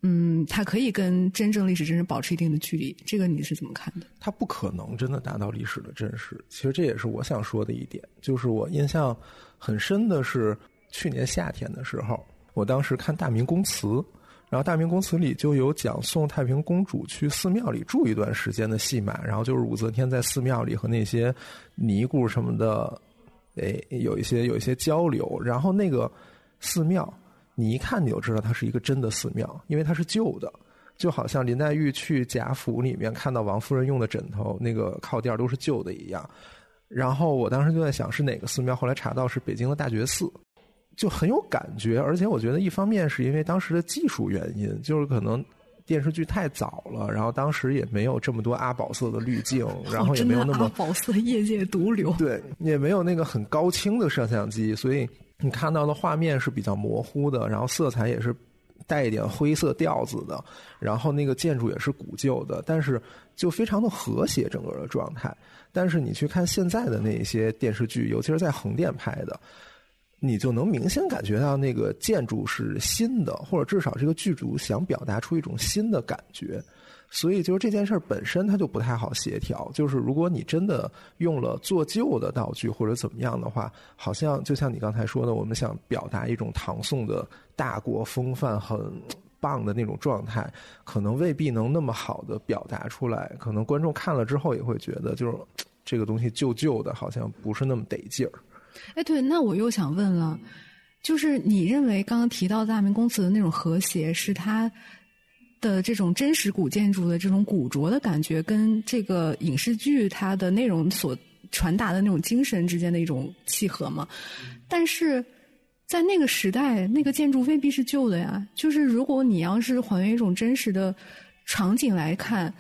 Speaker 2: 嗯，它可以跟真正历史真实保持一定的距离？这个你是怎么看的？
Speaker 1: 它不可能真的达到历史的真实。其实这也是我想说的一点，就是我印象很深的是。去年夏天的时候，我当时看《大明宫词》，然后《大明宫词》里就有讲宋太平公主去寺庙里住一段时间的戏码，然后就是武则天在寺庙里和那些尼姑什么的，诶，有一些有一些交流。然后那个寺庙，你一看你就知道它是一个真的寺庙，因为它是旧的，就好像林黛玉去贾府里面看到王夫人用的枕头，那个靠垫都是旧的一样。然后我当时就在想是哪个寺庙，后来查到是北京的大觉寺。就很有感觉，而且我觉得一方面是因为当时的技术原因，就是可能电视剧太早了，然后当时也没有这么多阿宝色的滤镜，然后也没有那么阿
Speaker 2: 宝色业界毒瘤，
Speaker 1: 对，也没有那个很高清的摄像机，所以你看到的画面是比较模糊的，然后色彩也是带一点灰色调子的，然后那个建筑也是古旧的，但是就非常的和谐整个的状态。但是你去看现在的那些电视剧，尤其是在横店拍的。你就能明显感觉到那个建筑是新的，或者至少这个剧组想表达出一种新的感觉，所以就是这件事儿本身它就不太好协调。就是如果你真的用了做旧的道具或者怎么样的话，好像就像你刚才说的，我们想表达一种唐宋的大国风范很棒的那种状态，可能未必能那么好的表达出来。可能观众看了之后也会觉得，就是这个东西旧旧的，好像不是那么得劲儿。
Speaker 2: 哎，对，那我又想问了，就是你认为刚刚提到大明宫词的那种和谐，是它的这种真实古建筑的这种古拙的感觉，跟这个影视剧它的内容所传达的那种精神之间的一种契合吗？但是在那个时代，那个建筑未必是旧的呀。就是如果你要是还原一种真实的场景来看。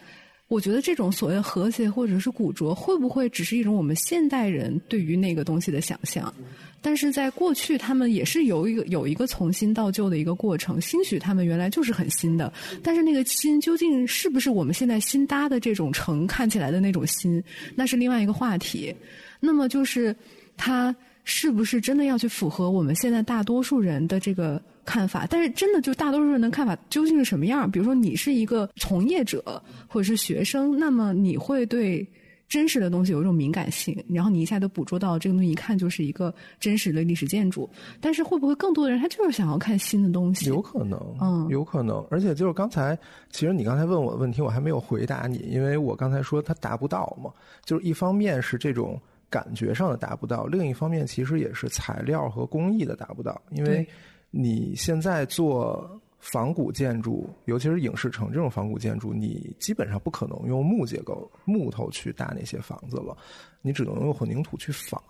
Speaker 2: 我觉得这种所谓和谐或者是古拙，会不会只是一种我们现代人对于那个东西的想象？但是在过去，他们也是有一个有一个从新到旧的一个过程。兴许他们原来就是很新的，但是那个新究竟是不是我们现在新搭的这种城看起来的那种新，那是另外一个话题。那么就是它是不是真的要去符合我们现在大多数人的这个？看法，但是真的就大多数人的看法究竟是什么样？比如说你是一个从业者或者是学生，那么你会对真实的东西有一种敏感性，然后你一下都捕捉到这个东西，一看就是一个真实的历史建筑。但是会不会更多的人他就是想要看新的东西？
Speaker 1: 有可能，嗯，有可能。而且就是刚才，其实你刚才问我的问题，我还没有回答你，因为我刚才说他达不到嘛，就是一方面是这种感觉上的达不到，另一方面其实也是材料和工艺的达不到，因为。你现在做仿古建筑，尤其是影视城这种仿古建筑，你基本上不可能用木结构、木头去搭那些房子了，你只能用混凝土去仿。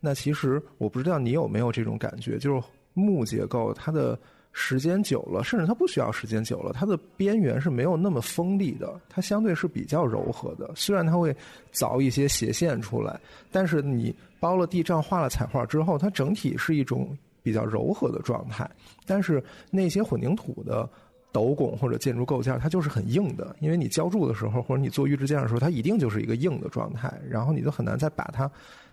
Speaker 1: 那其实我不知道你有没有这种感觉，就是木结构它的时间久了，甚至它不需要时间久了，它的边缘是没有那么锋利的，它相对是比较柔和的。虽然它会凿一些斜线出来，但是你包了地障、画了彩画之后，它整体是一种。比较柔和的状态，但是那些混凝土的斗拱或者建筑构件，它就是很硬的，因为你浇筑的时候或者你做预制件的时候，它一定就是一个硬的状态，然后你就很难再把它，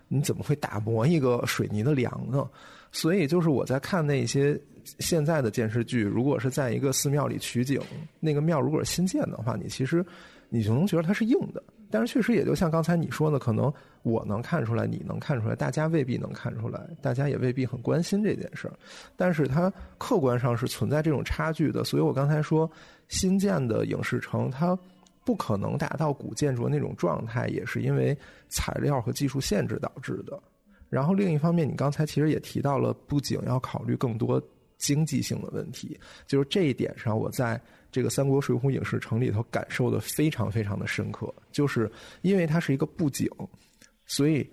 Speaker 1: 你怎么会打磨一个水泥的梁呢？所以就是我在看那些现在的电视剧，如果是在一个寺庙里取景，那个庙如果是新建的话，你其实你就能觉得它是硬的，但是确实也就像刚才你说的，可能我能看出来，你能看出来，大家未必能看出来，大家也未必很关心这件事儿。但是它客观上是存在这种差距的，所以我刚才说新建的影视城它不可能达到古建筑那种状态，也是因为材料和技术限制导致的。然后另一方面，你刚才其实也提到了，不仅要考虑更多经济性的问题，就是这一点上，我在这个三国水浒影视城里头感受的非常非常的深刻，就是因为它是一个布景，所以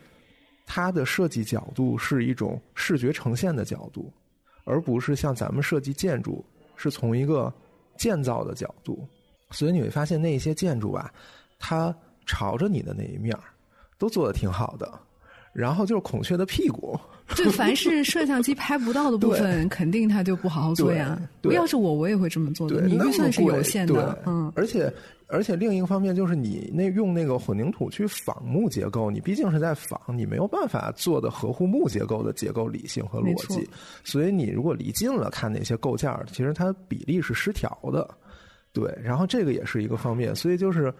Speaker 1: 它的设计角度是一种视觉呈现的角度，而不是像咱们设计建筑是从一个建造的角度，所以你会发现那些建筑啊，它朝着你的那一面都做的挺好的。然后就是孔雀的屁股，
Speaker 2: 就凡是摄像机拍不到的部分，肯定他就不好好做呀。要是我，我也会这么做的。你预算是有限的，嗯。
Speaker 1: 而且，而且另一个方面就是，你那用那个混凝土去仿木结构，你毕竟是在仿，你没有办法做的合乎木结构的结构理性和逻辑。所以，你如果离近了看那些构件，其实它比例是失调的。对，然后这个也是一个方面。所以就是。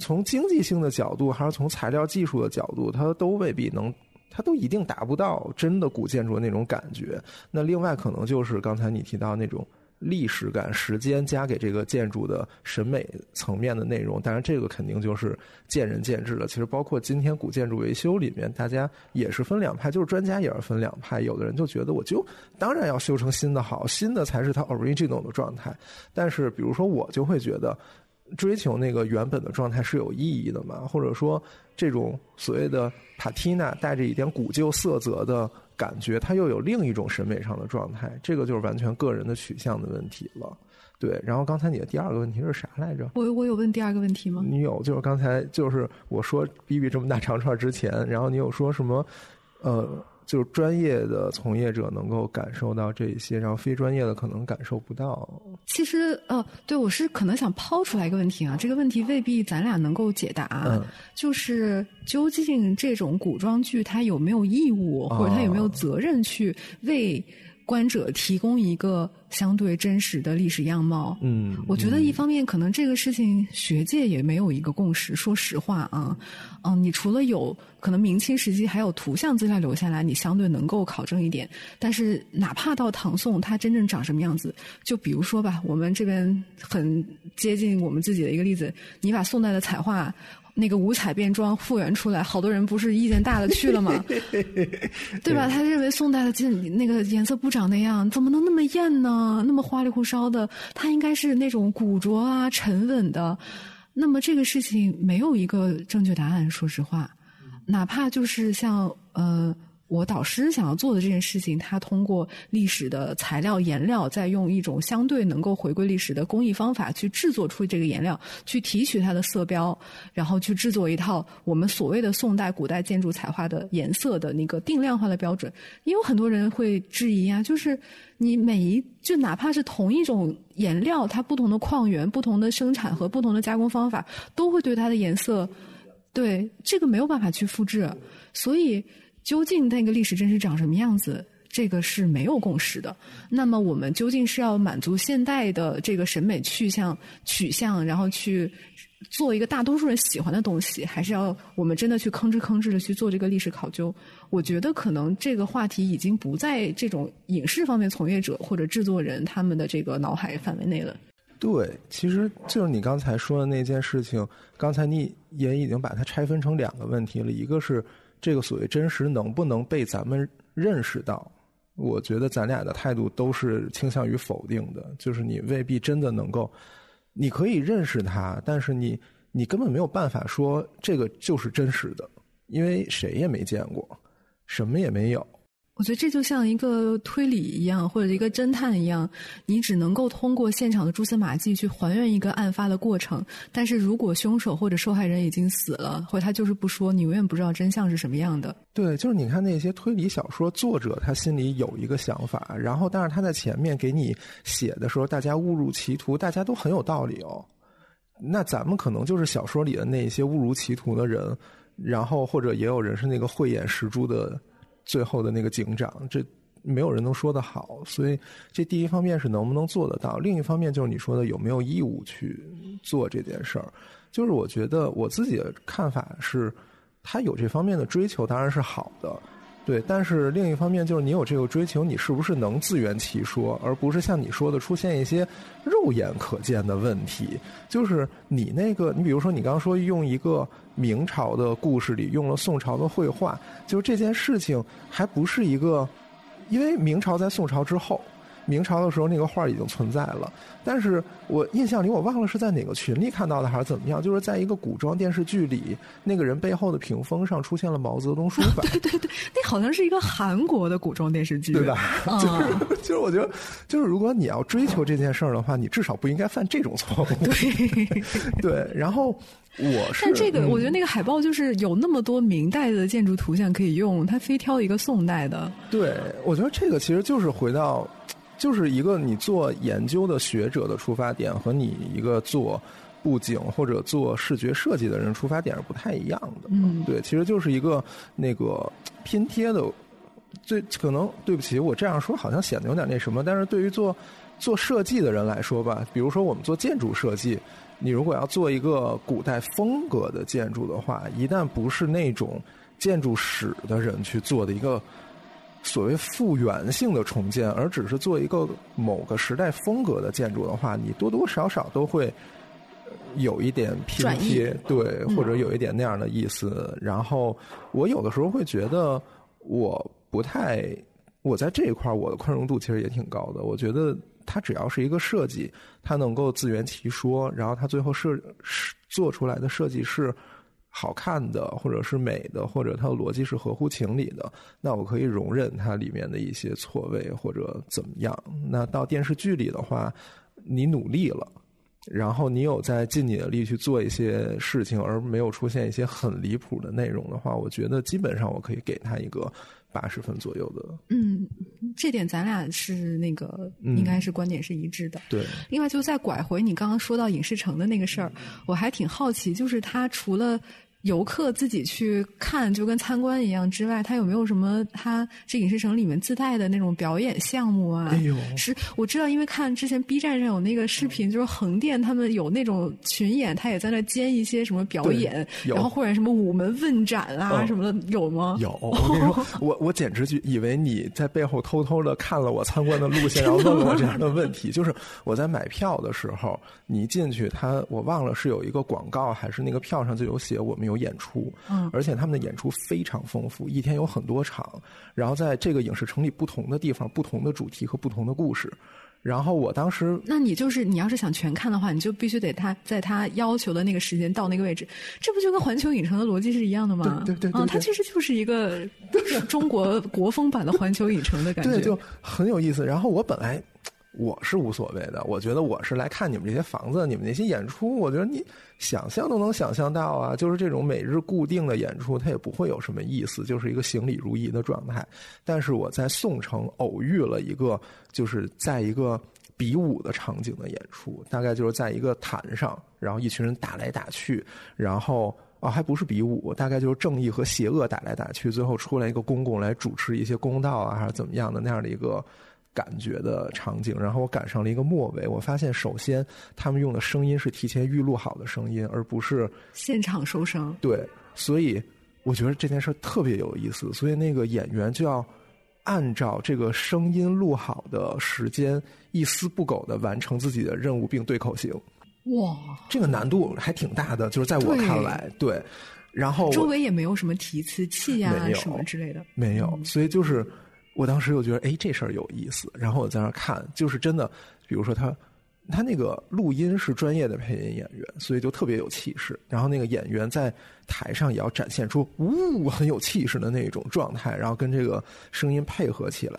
Speaker 1: 从经济性的角度，还是从材料技术的角度，它都未必能，它都一定达不到真的古建筑的那种感觉。那另外可能就是刚才你提到那种历史感、时间加给这个建筑的审美层面的内容。当然，这个肯定就是见仁见智了。其实，包括今天古建筑维修里面，大家也是分两派，就是专家也是分两派。有的人就觉得，我就当然要修成新的好，新的才是它 original 的状态。但是，比如说我就会觉得。追求那个原本的状态是有意义的嘛？或者说，这种所谓的帕蒂娜带着一点古旧色泽的感觉，它又有另一种审美上的状态，这个就是完全个人的取向的问题了。对，然后刚才你的第二个问题是啥来着？
Speaker 2: 我我有问第二个问题吗？
Speaker 1: 你有，就是刚才就是我说 B B 这么大长串之前，然后你有说什么？呃。就是专业的从业者能够感受到这些，然后非专业的可能感受不到。
Speaker 2: 其实，呃，对我是可能想抛出来一个问题啊，这个问题未必咱俩能够解答。
Speaker 1: 嗯，
Speaker 2: 就是究竟这种古装剧它有没有义务，或者它有没有责任去为？观者提供一个相对真实的历史样貌。
Speaker 1: 嗯，
Speaker 2: 我觉得一方面可能这个事情学界也没有一个共识。说实话啊，嗯，你除了有可能明清时期还有图像资料留下来，你相对能够考证一点。但是哪怕到唐宋，它真正长什么样子，就比如说吧，我们这边很接近我们自己的一个例子，你把宋代的彩画。那个五彩变装复原出来，好多人不是意见大的去了吗？对吧？他认为宋代的金那个颜色不长那样，怎么能那么艳呢？那么花里胡哨的，它应该是那种古拙啊、沉稳的。那么这个事情没有一个正确答案，说实话，哪怕就是像呃。我导师想要做的这件事情，他通过历史的材料颜料，再用一种相对能够回归历史的工艺方法去制作出这个颜料，去提取它的色标，然后去制作一套我们所谓的宋代古代建筑彩画的颜色的那个定量化的标准。也有很多人会质疑啊，就是你每一就哪怕是同一种颜料，它不同的矿源、不同的生产和不同的加工方法，都会对它的颜色，对这个没有办法去复制，所以。究竟那个历史真实长什么样子？这个是没有共识的。那么我们究竟是要满足现代的这个审美去向取向，然后去做一个大多数人喜欢的东西，还是要我们真的去吭哧吭哧的去做这个历史考究？我觉得可能这个话题已经不在这种影视方面从业者或者制作人他们的这个脑海范围内了。
Speaker 1: 对，其实就是你刚才说的那件事情，刚才你也已经把它拆分成两个问题了，一个是。这个所谓真实能不能被咱们认识到？我觉得咱俩的态度都是倾向于否定的。就是你未必真的能够，你可以认识它，但是你你根本没有办法说这个就是真实的，因为谁也没见过，什么也没有。
Speaker 2: 我觉得这就像一个推理一样，或者一个侦探一样，你只能够通过现场的蛛丝马迹去还原一个案发的过程。但是如果凶手或者受害人已经死了，或者他就是不说，你永远不知道真相是什么样的。
Speaker 1: 对，就是你看那些推理小说作者，他心里有一个想法，然后但是他在前面给你写的时候，大家误入歧途，大家都很有道理哦。那咱们可能就是小说里的那些误入歧途的人，然后或者也有人是那个慧眼识珠的。最后的那个警长，这没有人能说得好。所以这第一方面是能不能做得到，另一方面就是你说的有没有义务去做这件事儿。就是我觉得我自己的看法是，他有这方面的追求当然是好的。对，但是另一方面就是你有这个追求，你是不是能自圆其说，而不是像你说的出现一些肉眼可见的问题？就是你那个，你比如说你刚刚说用一个明朝的故事里用了宋朝的绘画，就这件事情还不是一个，因为明朝在宋朝之后。明朝的时候，那个画已经存在了，但是我印象里我忘了是在哪个群里看到的还是怎么样，就是在一个古装电视剧里，那个人背后的屏风上出现了毛泽东书法。
Speaker 2: 对对对，那好像是一个韩国的古装电视剧，
Speaker 1: 对吧？就是就是，我觉得就是如果你要追求这件事儿的话，你至少不应该犯这种错误。
Speaker 2: 对
Speaker 1: 对，然后我是，
Speaker 2: 但这个我觉得那个海报就是有那么多明代的建筑图像可以用，他非挑一个宋代的。
Speaker 1: 对，我觉得这个其实就是回到。就是一个你做研究的学者的出发点和你一个做布景或者做视觉设计的人出发点是不太一样的。
Speaker 2: 嗯，
Speaker 1: 对，其实就是一个那个拼贴的。最可能对不起，我这样说好像显得有点那什么，但是对于做做设计的人来说吧，比如说我们做建筑设计，你如果要做一个古代风格的建筑的话，一旦不是那种建筑史的人去做的一个。所谓复原性的重建，而只是做一个某个时代风格的建筑的话，你多多少少都会有一点拼贴，对，或者有一点那样的意思。然后我有的时候会觉得，我不太，我在这一块我的宽容度其实也挺高的。我觉得它只要是一个设计，它能够自圆其说，然后它最后设做出来的设计是。好看的，或者是美的，或者它的逻辑是合乎情理的，那我可以容忍它里面的一些错位或者怎么样。那到电视剧里的话，你努力了，然后你有在尽你的力去做一些事情，而没有出现一些很离谱的内容的话，我觉得基本上我可以给他一个八十分左右的。
Speaker 2: 嗯，这点咱俩是那个应该是观点是一致的。
Speaker 1: 对。
Speaker 2: 另外，就再拐回你刚刚说到影视城的那个事儿，我还挺好奇，就是他除了。游客自己去看就跟参观一样之外，它有没有什么？它这影视城里面自带的那种表演项目啊？
Speaker 1: 哎呦，
Speaker 2: 是我知道，因为看之前 B 站上有那个视频，就是横店他们有那种群演，他也在那兼一些什么表演，然后或者什么午门问斩啊什么的，有吗？
Speaker 1: 有，我跟你说，我我简直就以为你在背后偷偷的看了我参观的路线，然后问我这样的问题。就是我在买票的时候，你一进去，他我忘了是有一个广告，还是那个票上就有写我们有。演出，
Speaker 2: 嗯，
Speaker 1: 而且他们的演出非常丰富，一天有很多场，然后在这个影视城里不同的地方，不同的主题和不同的故事。然后我当时，
Speaker 2: 那你就是你要是想全看的话，你就必须得他在他要求的那个时间到那个位置，这不就跟环球影城的逻辑是一样的吗？
Speaker 1: 对对对，
Speaker 2: 啊，它其实就是一个 中国国风版的环球影城的感觉，
Speaker 1: 对，就很有意思。然后我本来。我是无所谓的，我觉得我是来看你们这些房子，你们那些演出，我觉得你想象都能想象到啊，就是这种每日固定的演出，它也不会有什么意思，就是一个行礼如仪的状态。但是我在宋城偶遇了一个，就是在一个比武的场景的演出，大概就是在一个坛上，然后一群人打来打去，然后啊还不是比武，大概就是正义和邪恶打来打去，最后出来一个公公来主持一些公道啊，还是怎么样的那样的一个。感觉的场景，然后我赶上了一个末尾，我发现首先他们用的声音是提前预录好的声音，而不是
Speaker 2: 现场收声。
Speaker 1: 对，所以我觉得这件事特别有意思。所以那个演员就要按照这个声音录好的时间，一丝不苟的完成自己的任务并对口型。
Speaker 2: 哇，
Speaker 1: 这个难度还挺大的，就是在我看来，对。然后
Speaker 2: 周围也没有什么提词器呀，什么之类的，
Speaker 1: 没有。所以就是。我当时又觉得，哎，这事儿有意思。然后我在那儿看，就是真的，比如说他，他那个录音是专业的配音演员，所以就特别有气势。然后那个演员在台上也要展现出呜很有气势的那种状态，然后跟这个声音配合起来。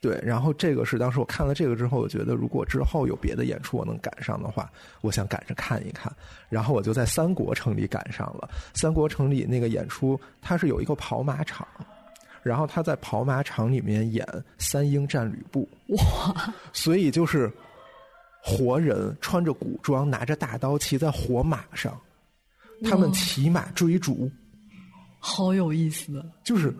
Speaker 1: 对，然后这个是当时我看了这个之后，我觉得如果之后有别的演出我能赶上的话，我想赶着看一看。然后我就在三国城里赶上了。三国城里那个演出，它是有一个跑马场。然后他在跑马场里面演三英战吕布，
Speaker 2: 哇！
Speaker 1: 所以就是活人穿着古装，拿着大刀，骑在活马上，他们骑马追逐，
Speaker 2: 好有意思。
Speaker 1: 就是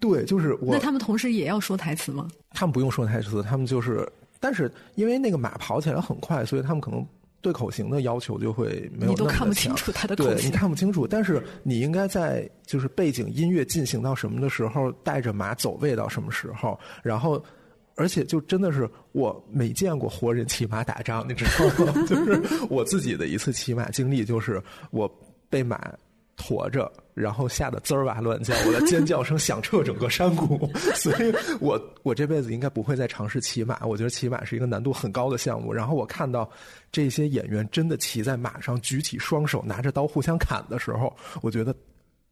Speaker 1: 对，就是我
Speaker 2: 那他们同时也要说台词吗？
Speaker 1: 他们不用说台词，他们就是，但是因为那个马跑起来很快，所以他们可能对口型的要求就会没有
Speaker 2: 你都
Speaker 1: 那么的
Speaker 2: 看不清
Speaker 1: 强
Speaker 2: 楚他的口
Speaker 1: 对你。看不清楚，但是你应该在就是背景音乐进行到什么的时候，带着马走位到什么时候，然后。而且就真的是我没见过活人骑马打仗，你知道吗？就是我自己的一次骑马经历，就是我被马活着，然后吓得滋儿哇乱叫，我的尖叫声响彻整个山谷，所以我我这辈子应该不会再尝试骑马。我觉得骑马是一个难度很高的项目。然后我看到这些演员真的骑在马上，举起双手拿着刀互相砍的时候，我觉得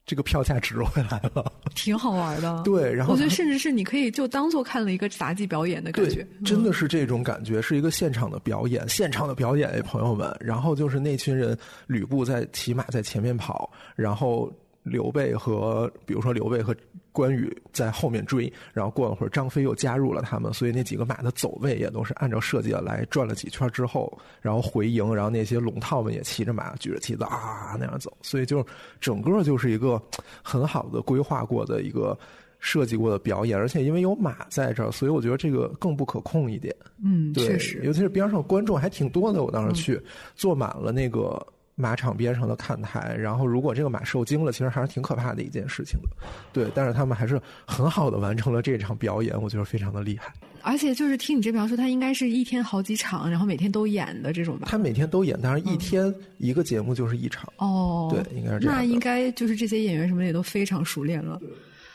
Speaker 1: 这个票价值回来了。
Speaker 2: 挺好玩的。
Speaker 1: 对然后
Speaker 2: 我觉得甚至是你可以就当做看了一个杂技表演的感觉。，
Speaker 1: 真的是这种感觉，是一个现场的表演，现场的表演，哎，朋友们。然后就是那群人，吕布在骑马在前面跑，然后刘备和比如说刘备和关羽在后面追，然后过了会儿张飞又加入了他们，所以那几个马的走位也都是按照设计的来，转了几圈之后，然后回营，然后那些龙套们也骑着马，举着旗子啊那样走，所以就整个就是一个很好的规划过的一个。设计过的表演，而且因为有马在这儿，所以我觉得这个更不可控一点。
Speaker 2: 嗯，
Speaker 1: 对，
Speaker 2: 确实。
Speaker 1: 尤其是边上观众还挺多的，我当时去、坐满了那个马场边上的看台，然后如果这个马受惊了，其实还是挺可怕的一件事情的。对，但是他们还是很好的完成了这场表演，我觉得非常的厉害。
Speaker 2: 而且就是听你这描述，他应该是一天好几场，然后每天都演的这种吧？
Speaker 1: 他每天都演，当然一天一个节目就是一场。
Speaker 2: 哦，
Speaker 1: 对应该是这样
Speaker 2: 那应该就是这些演员什么的也都非常熟练了。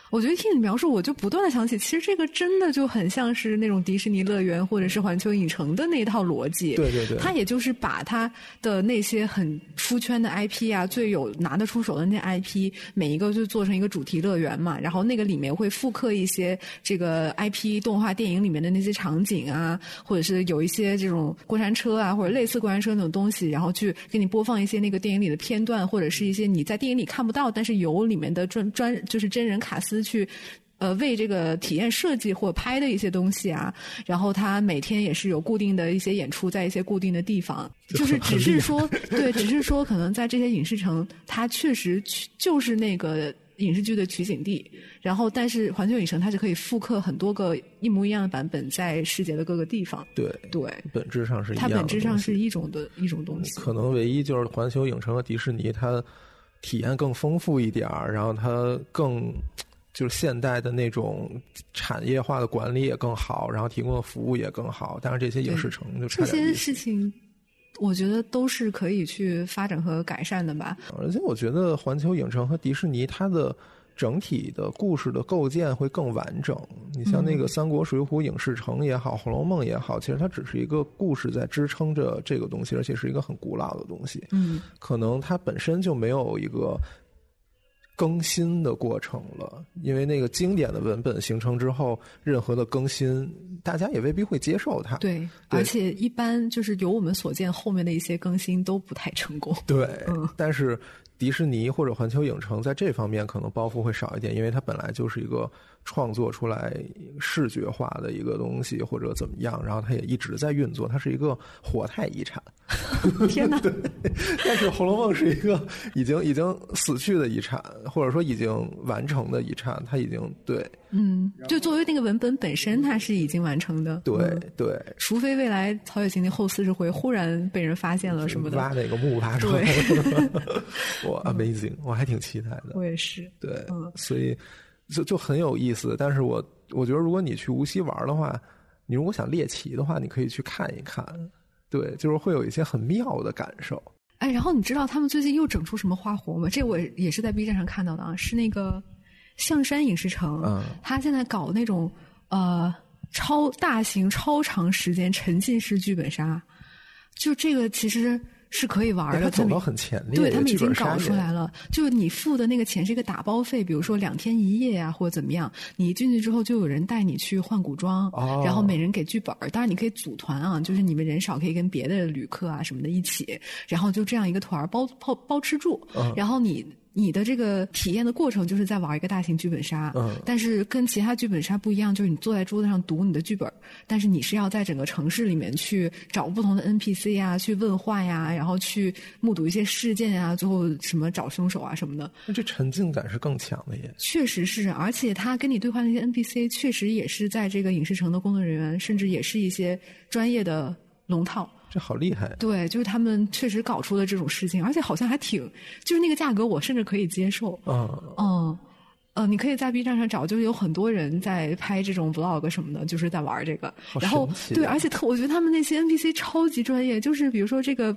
Speaker 2: 我觉得听你描述，我就不断的想起，其实这个真的就很像是那种迪士尼乐园或者是环球影城的那一套逻辑。
Speaker 1: 对对对
Speaker 2: 它也就是把它的那些很出圈的 IP 啊，最有拿得出手的那 IP，每一个就做成一个主题乐园嘛，然后那个里面会复刻一些这个 IP 动画电影里面的那些场景啊，或者是有一些这种过山车啊，或者类似过山车那种东西，然后去给你播放一些那个电影里的片段，或者是一些你在电影里看不到，但是有里面的专专就是真人卡司去。呃，为这个体验设计或拍的一些东西啊，然后他每天也是有固定的一些演出，在一些固定的地方，就是只是说，对，只是说可能在这些影视城，它确实取就是那个影视剧的取景地，然后但是环球影城它是可以复刻很多个一模一样的版本在世界的各个地方，
Speaker 1: 对，
Speaker 2: 对，
Speaker 1: 本质上是一样
Speaker 2: 它本质上是一种的一种东西。
Speaker 1: 可能唯一就是环球影城和迪士尼，它体验更丰富一点儿，然后它更就是现代的那种产业化的管理也更好，然后提供的服务也更好。但是这些影视城就差
Speaker 2: 这些。事情，我觉得都是可以去发展和改善的吧。
Speaker 1: 而且我觉得环球影城和迪士尼它的整体的故事的构建会更完整。你像那个三国、水浒影视城也好，《红楼梦》也好，其实它只是一个故事在支撑着这个东西，而且是一个很古老的东西。
Speaker 2: 嗯，
Speaker 1: 可能它本身就没有一个更新的过程了，因为那个经典的文本形成之后，任何的更新，大家也未必会接受它。
Speaker 2: 对，
Speaker 1: 对
Speaker 2: 而且一般就是由我们所见，后面的一些更新都不太成功。
Speaker 1: 对，
Speaker 2: 嗯
Speaker 1: 但是迪士尼或者环球影城在这方面可能包袱会少一点，因为它本来就是一个创作出来视觉化的一个东西，或者怎么样，然后它也一直在运作，它是一个活态遗产。
Speaker 2: 天哪！
Speaker 1: 但是《红楼梦》是一个已经已经死去的遗产，或者说已经完成的遗产，它已经对
Speaker 2: 嗯，就作为那个文本本身，它是已经完成的。
Speaker 1: 对
Speaker 2: 嗯
Speaker 1: 对。
Speaker 2: 除非未来曹雪芹的后四十回忽然被人发现了什么
Speaker 1: 挖
Speaker 2: 的，
Speaker 1: 那个墓挖出来，我 amazing，我还挺期待的。
Speaker 2: 我也是。
Speaker 1: 对，
Speaker 2: 嗯
Speaker 1: 所以就就很有意思。但是我我觉得，如果你去无锡玩的话，你如果想猎奇的话，你可以去看一看。对，就是会有一些很妙的感受。
Speaker 2: 哎，然后你知道他们最近又整出什么花活吗？这我也是在 B 站上看到的啊，是那个象山影视城，
Speaker 1: 嗯
Speaker 2: 他现在搞那种呃超大型、超长时间沉浸式剧本杀，就这个其实是可以玩
Speaker 1: 哎，
Speaker 2: 的。
Speaker 1: 它走到
Speaker 2: 他们
Speaker 1: 很前列，
Speaker 2: 对他们已经搞出来了，就是你付的那个钱是一个打包费，比如说两天一夜啊，或者怎么样，你进去之后就有人带你去换古装，
Speaker 1: 哦
Speaker 2: 然后每人给剧本儿，当然你可以组团啊，就是你们人少可以跟别的旅客啊什么的一起，然后就这样一个团包包包吃住，
Speaker 1: 嗯
Speaker 2: 然后你。你的这个体验的过程就是在玩一个大型剧本杀，
Speaker 1: 嗯
Speaker 2: 但是跟其他剧本杀不一样，就是你坐在桌子上读你的剧本，但是你是要在整个城市里面去找不同的 NPC 啊，去问话呀，然后去目睹一些事件呀，最后什么找凶手啊什么的。
Speaker 1: 那这沉浸感是更强的耶。
Speaker 2: 确实是，而且他跟你对话那些 NPC，确实也是在这个影视城的工作人员，甚至也是一些专业的龙套。
Speaker 1: 这好厉害！
Speaker 2: 对，就是他们确实搞出了这种事情，而且好像还挺，就是那个价格我甚至可以接受。
Speaker 1: 嗯，
Speaker 2: 嗯，呃，你可以在 B 站上找，就是有很多人在拍这种 vlog 什么的，就是在玩这个。
Speaker 1: 好
Speaker 2: 然后对，而且特，我觉得他们那些 NPC 超级专业，就是比如说这个。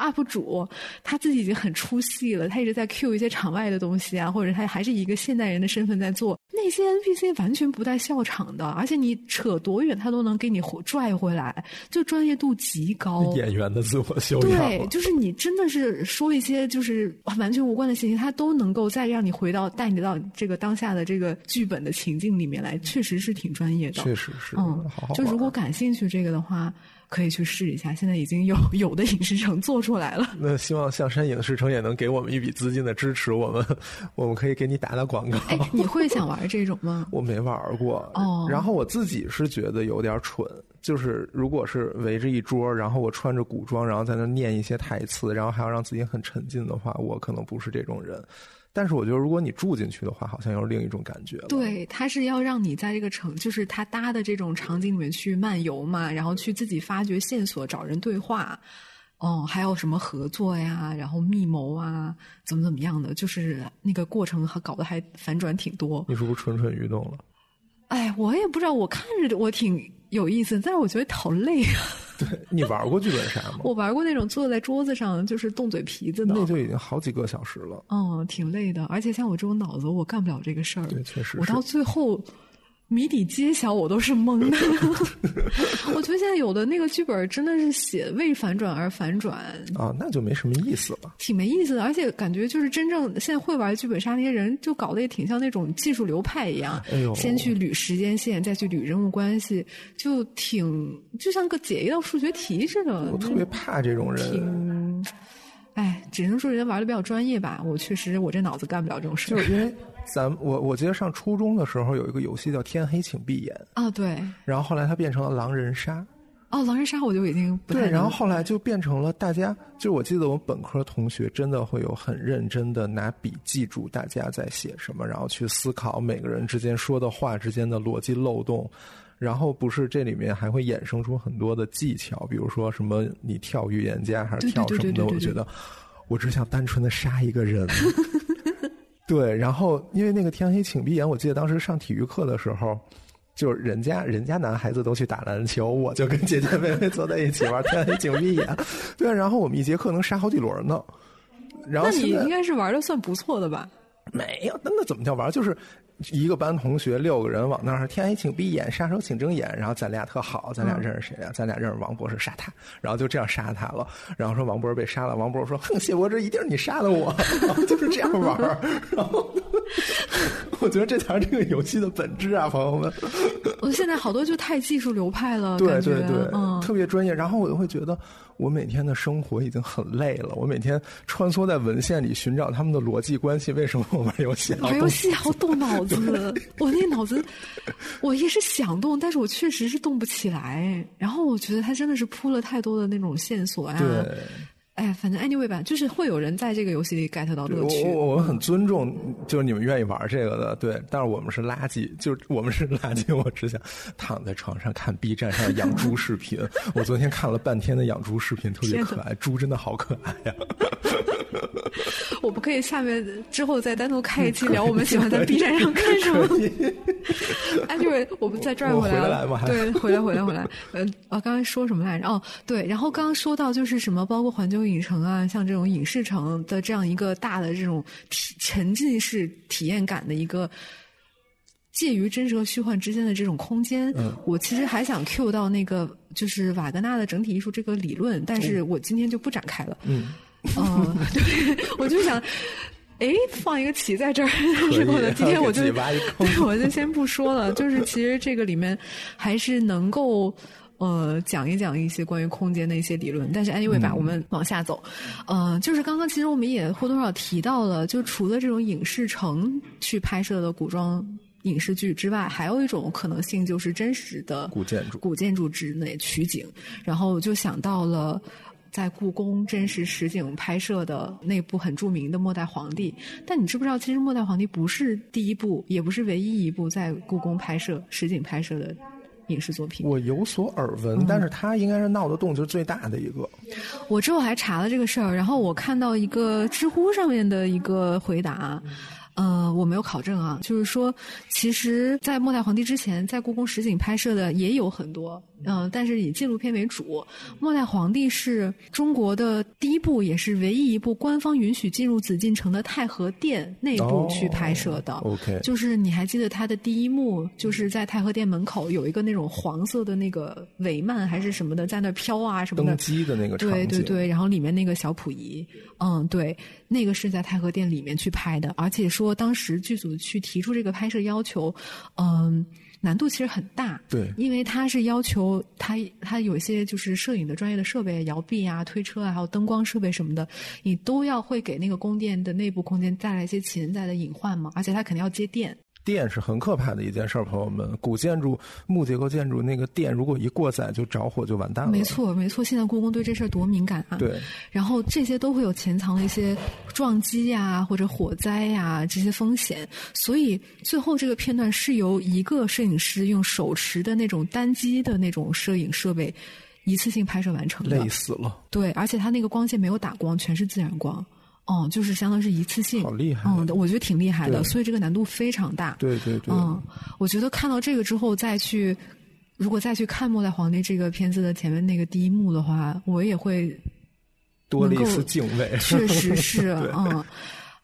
Speaker 2: UP 主他自己已经很出戏了，他一直在 cue 一些场外的东西啊，或者他还是以一个现代人的身份在做。那些 NPC 完全不带笑场的，而且你扯多远他都能给你拽回来，就专业度极高。
Speaker 1: 演员的自我修养。
Speaker 2: 对，就是你真的是说一些就是完全无关的信息，他都能够再让你回到带你到这个当下的这个剧本的情境里面来，确实是挺专业的。
Speaker 1: 确实是，
Speaker 2: 嗯
Speaker 1: 好好，
Speaker 2: 就如果感兴趣这个的话，可以去试一下。现在已经有 有的影视城做出来了。
Speaker 1: 那希望象山影视城也能给我们一笔资金的支持，我们我们可以给你打打广告。
Speaker 2: 哎，你会想玩这种吗？
Speaker 1: 我没玩过，
Speaker 2: 哦
Speaker 1: 然后我自己是觉得有点蠢，就是如果是围着一桌，然后我穿着古装，然后在那念一些台词，然后还要让自己很沉浸的话，我可能不是这种人。但是我觉得，如果你住进去的话，好像又是另一种感觉了。
Speaker 2: 对，它是要让你在这个城，就是它搭的这种场景里面去漫游嘛，然后去自己发掘线索，找人对话。哦，还有什么合作呀，然后密谋啊，怎么怎么样的，就是那个过程还搞得还反转挺多。
Speaker 1: 你是不是蠢蠢欲动了？
Speaker 2: 哎，我也不知道，我看着我挺有意思，但是我觉得好累啊。
Speaker 1: 对你玩过剧本杀吗？
Speaker 2: 我玩过那种坐在桌子上就是动嘴皮子的，
Speaker 1: 那就已经好几个小时了。
Speaker 2: 嗯，挺累的。而且像我这种脑子，我干不了这个事儿。
Speaker 1: 对确实
Speaker 2: 我到最后谜底揭晓，我都是懵的。我觉得现在有的那个剧本真的是写为反转而反转，
Speaker 1: 啊，那就没什么意思了。
Speaker 2: 挺没意思的。而且感觉就是真正现在会玩剧本杀那些人，就搞得也挺像那种技术流派一样。
Speaker 1: 哎
Speaker 2: 先去捋时间线，再去捋人物关系，就挺就像个解一道数学题似的。
Speaker 1: 我特别怕这种人，
Speaker 2: 挺，哎，只能说人家玩的比较专业吧。我确实，我这脑子干不了这种事儿。
Speaker 1: 就是因为咱我我记得上初中的时候有一个游戏叫《天黑请闭眼》，
Speaker 2: 啊，对，
Speaker 1: 然后后来它变成了狼人杀。
Speaker 2: 哦，狼人杀我就已经
Speaker 1: 对，然后后来就变成了大家，就我记得我们本科同学真的会有很认真的拿笔记住大家在写什么，然后去思考每个人之间说的话之间的逻辑漏洞，然后不是这里面还会衍生出很多的技巧，比如说什么你跳预言家还是跳什么的，我觉得我只想单纯的杀一个人。对，然后因为那个天黑请闭眼，我记得当时上体育课的时候，就是人家人家男孩子都去打篮球，我就跟姐姐妹妹坐在一起玩天黑请闭眼。对，然后我们一节课能杀好几轮呢。然后
Speaker 2: 那你应该是玩的算不错的吧？
Speaker 1: 没有，那那怎么叫玩？就是一个班同学六个人往那儿，天黑请闭眼，杀手请睁眼，然后咱俩特好，咱俩
Speaker 2: 嗯
Speaker 1: 认识谁啊？咱俩认识王博士，杀他，然后就这样杀他了。然后说王博士被杀了，王博士说：“哼，谢伯之，一定是你杀的我。”就是这样玩儿。然 后 我觉得这才是这个游戏的本质啊，朋友们。
Speaker 2: 我现在好多就太技术流派了，
Speaker 1: 对对对，
Speaker 2: 嗯，
Speaker 1: 特别专业。然后我就会觉得，我每天的生活已经很累了。我每天穿梭在文献里寻找他们的逻辑关系，为什么我玩游戏
Speaker 2: 玩游
Speaker 1: 动
Speaker 2: 戏好动脑子，我那脑子，我也是想动，但是我确实是动不起来。然后我觉得他真的是铺了太多的那种线索啊。
Speaker 1: 对。
Speaker 2: 哎，反正 anyway 吧，就是会有人在这个游戏里 get 到乐趣。
Speaker 1: 我们很尊重，就是你们愿意玩这个的，对。但是我们是垃圾，就是我们是垃圾。我只想躺在床上看 B 站上的养猪视频。我昨天看了半天的养猪视频，特别可爱，猪真的好可爱呀、
Speaker 2: 我们可以下面之后再单独开一期聊我们喜欢在 B 站上看什么。anyway，我们再拽回来
Speaker 1: 我回来吗还
Speaker 2: 对，回来回来回来。呃，啊，刚才说什么来着？哦，对，然后刚刚说到就是什么，包括环球影城啊，像这种影视城的这样一个大的这种体沉浸式体验感的一个。介于真实和虚幻之间的这种空间，
Speaker 1: 嗯
Speaker 2: 我其实还想 cue 到那个就是瓦格纳的整体艺术这个理论，但是我今天就不展开了。
Speaker 1: 嗯，
Speaker 2: 嗯，对，我就想，哎，放一个棋在这然后呢，今天我就我就先不说了。就是其实这个里面还是能够。呃讲一讲一些关于空间的一些理论。但是 anyway 吧，我们往下走。呃，就是刚刚其实我们也或多或少提到了，就除了这种影视城去拍摄的古装。影视剧之外，还有一种可能性就是真实的
Speaker 1: 古建筑、
Speaker 2: 古建筑之内取景，然后就想到了在故宫真实实景拍摄的那部很著名的《末代皇帝》。但你知不知道，其实《末代皇帝》不是第一部，也不是唯一一部在故宫拍摄实景拍摄的影视作品。
Speaker 1: 我有所耳闻，但是他应该是闹得动静最大的一个。
Speaker 2: 我之后还查了这个事儿，然后我看到一个知乎上面的一个回答。呃，我没有考证啊，就是说，其实，在末代皇帝之前，在故宫实景拍摄的也有很多。嗯，但是以纪录片为主，《末代皇帝》是中国的第一部，也是唯一一部官方允许进入紫禁城的太和殿内部去拍摄的。
Speaker 1: OK，
Speaker 2: 就是你还记得他的第一幕，就是在太和殿门口有一个那种黄色的那个帷幔还是什么的，在那飘啊什么的。
Speaker 1: 登基的那个
Speaker 2: 对对对，然后里面那个小溥仪，嗯，对，那个是在太和殿里面去拍的，而且说当时剧组去提出这个拍摄要求，嗯。难度其实很大，
Speaker 1: 对，
Speaker 2: 因为它是要求它它有一些就是摄影的专业的设备，摇臂啊、推车啊，还有灯光设备什么的，你都要会给那个宫殿的内部空间带来一些潜在的隐患嘛，而且它肯定要接电。
Speaker 1: 电是很可怕的一件事儿，朋友们。古建筑、木结构建筑那个电，如果一过载就着火就完蛋了。
Speaker 2: 没错，没错。现在故宫对这事儿多敏感啊！
Speaker 1: 对。
Speaker 2: 然后这些都会有潜藏的一些撞击呀，或者火灾呀这些风险。所以最后这个片段是由一个摄影师用手持的那种单机的那种摄影设备一次性拍摄完成的。
Speaker 1: 累死了。
Speaker 2: 对，而且他那个光线没有打光，全是自然光。哦，就是相当于是一次性，
Speaker 1: 好厉害，
Speaker 2: 嗯，我觉得挺厉害的，所以这个难度非常大。
Speaker 1: 对对对，
Speaker 2: 嗯，我觉得看到这个之后再去，如果再去看《末代皇帝》这个片子的前面那个第一幕的话，我也会
Speaker 1: 多了一丝敬畏。
Speaker 2: 确实 是，嗯，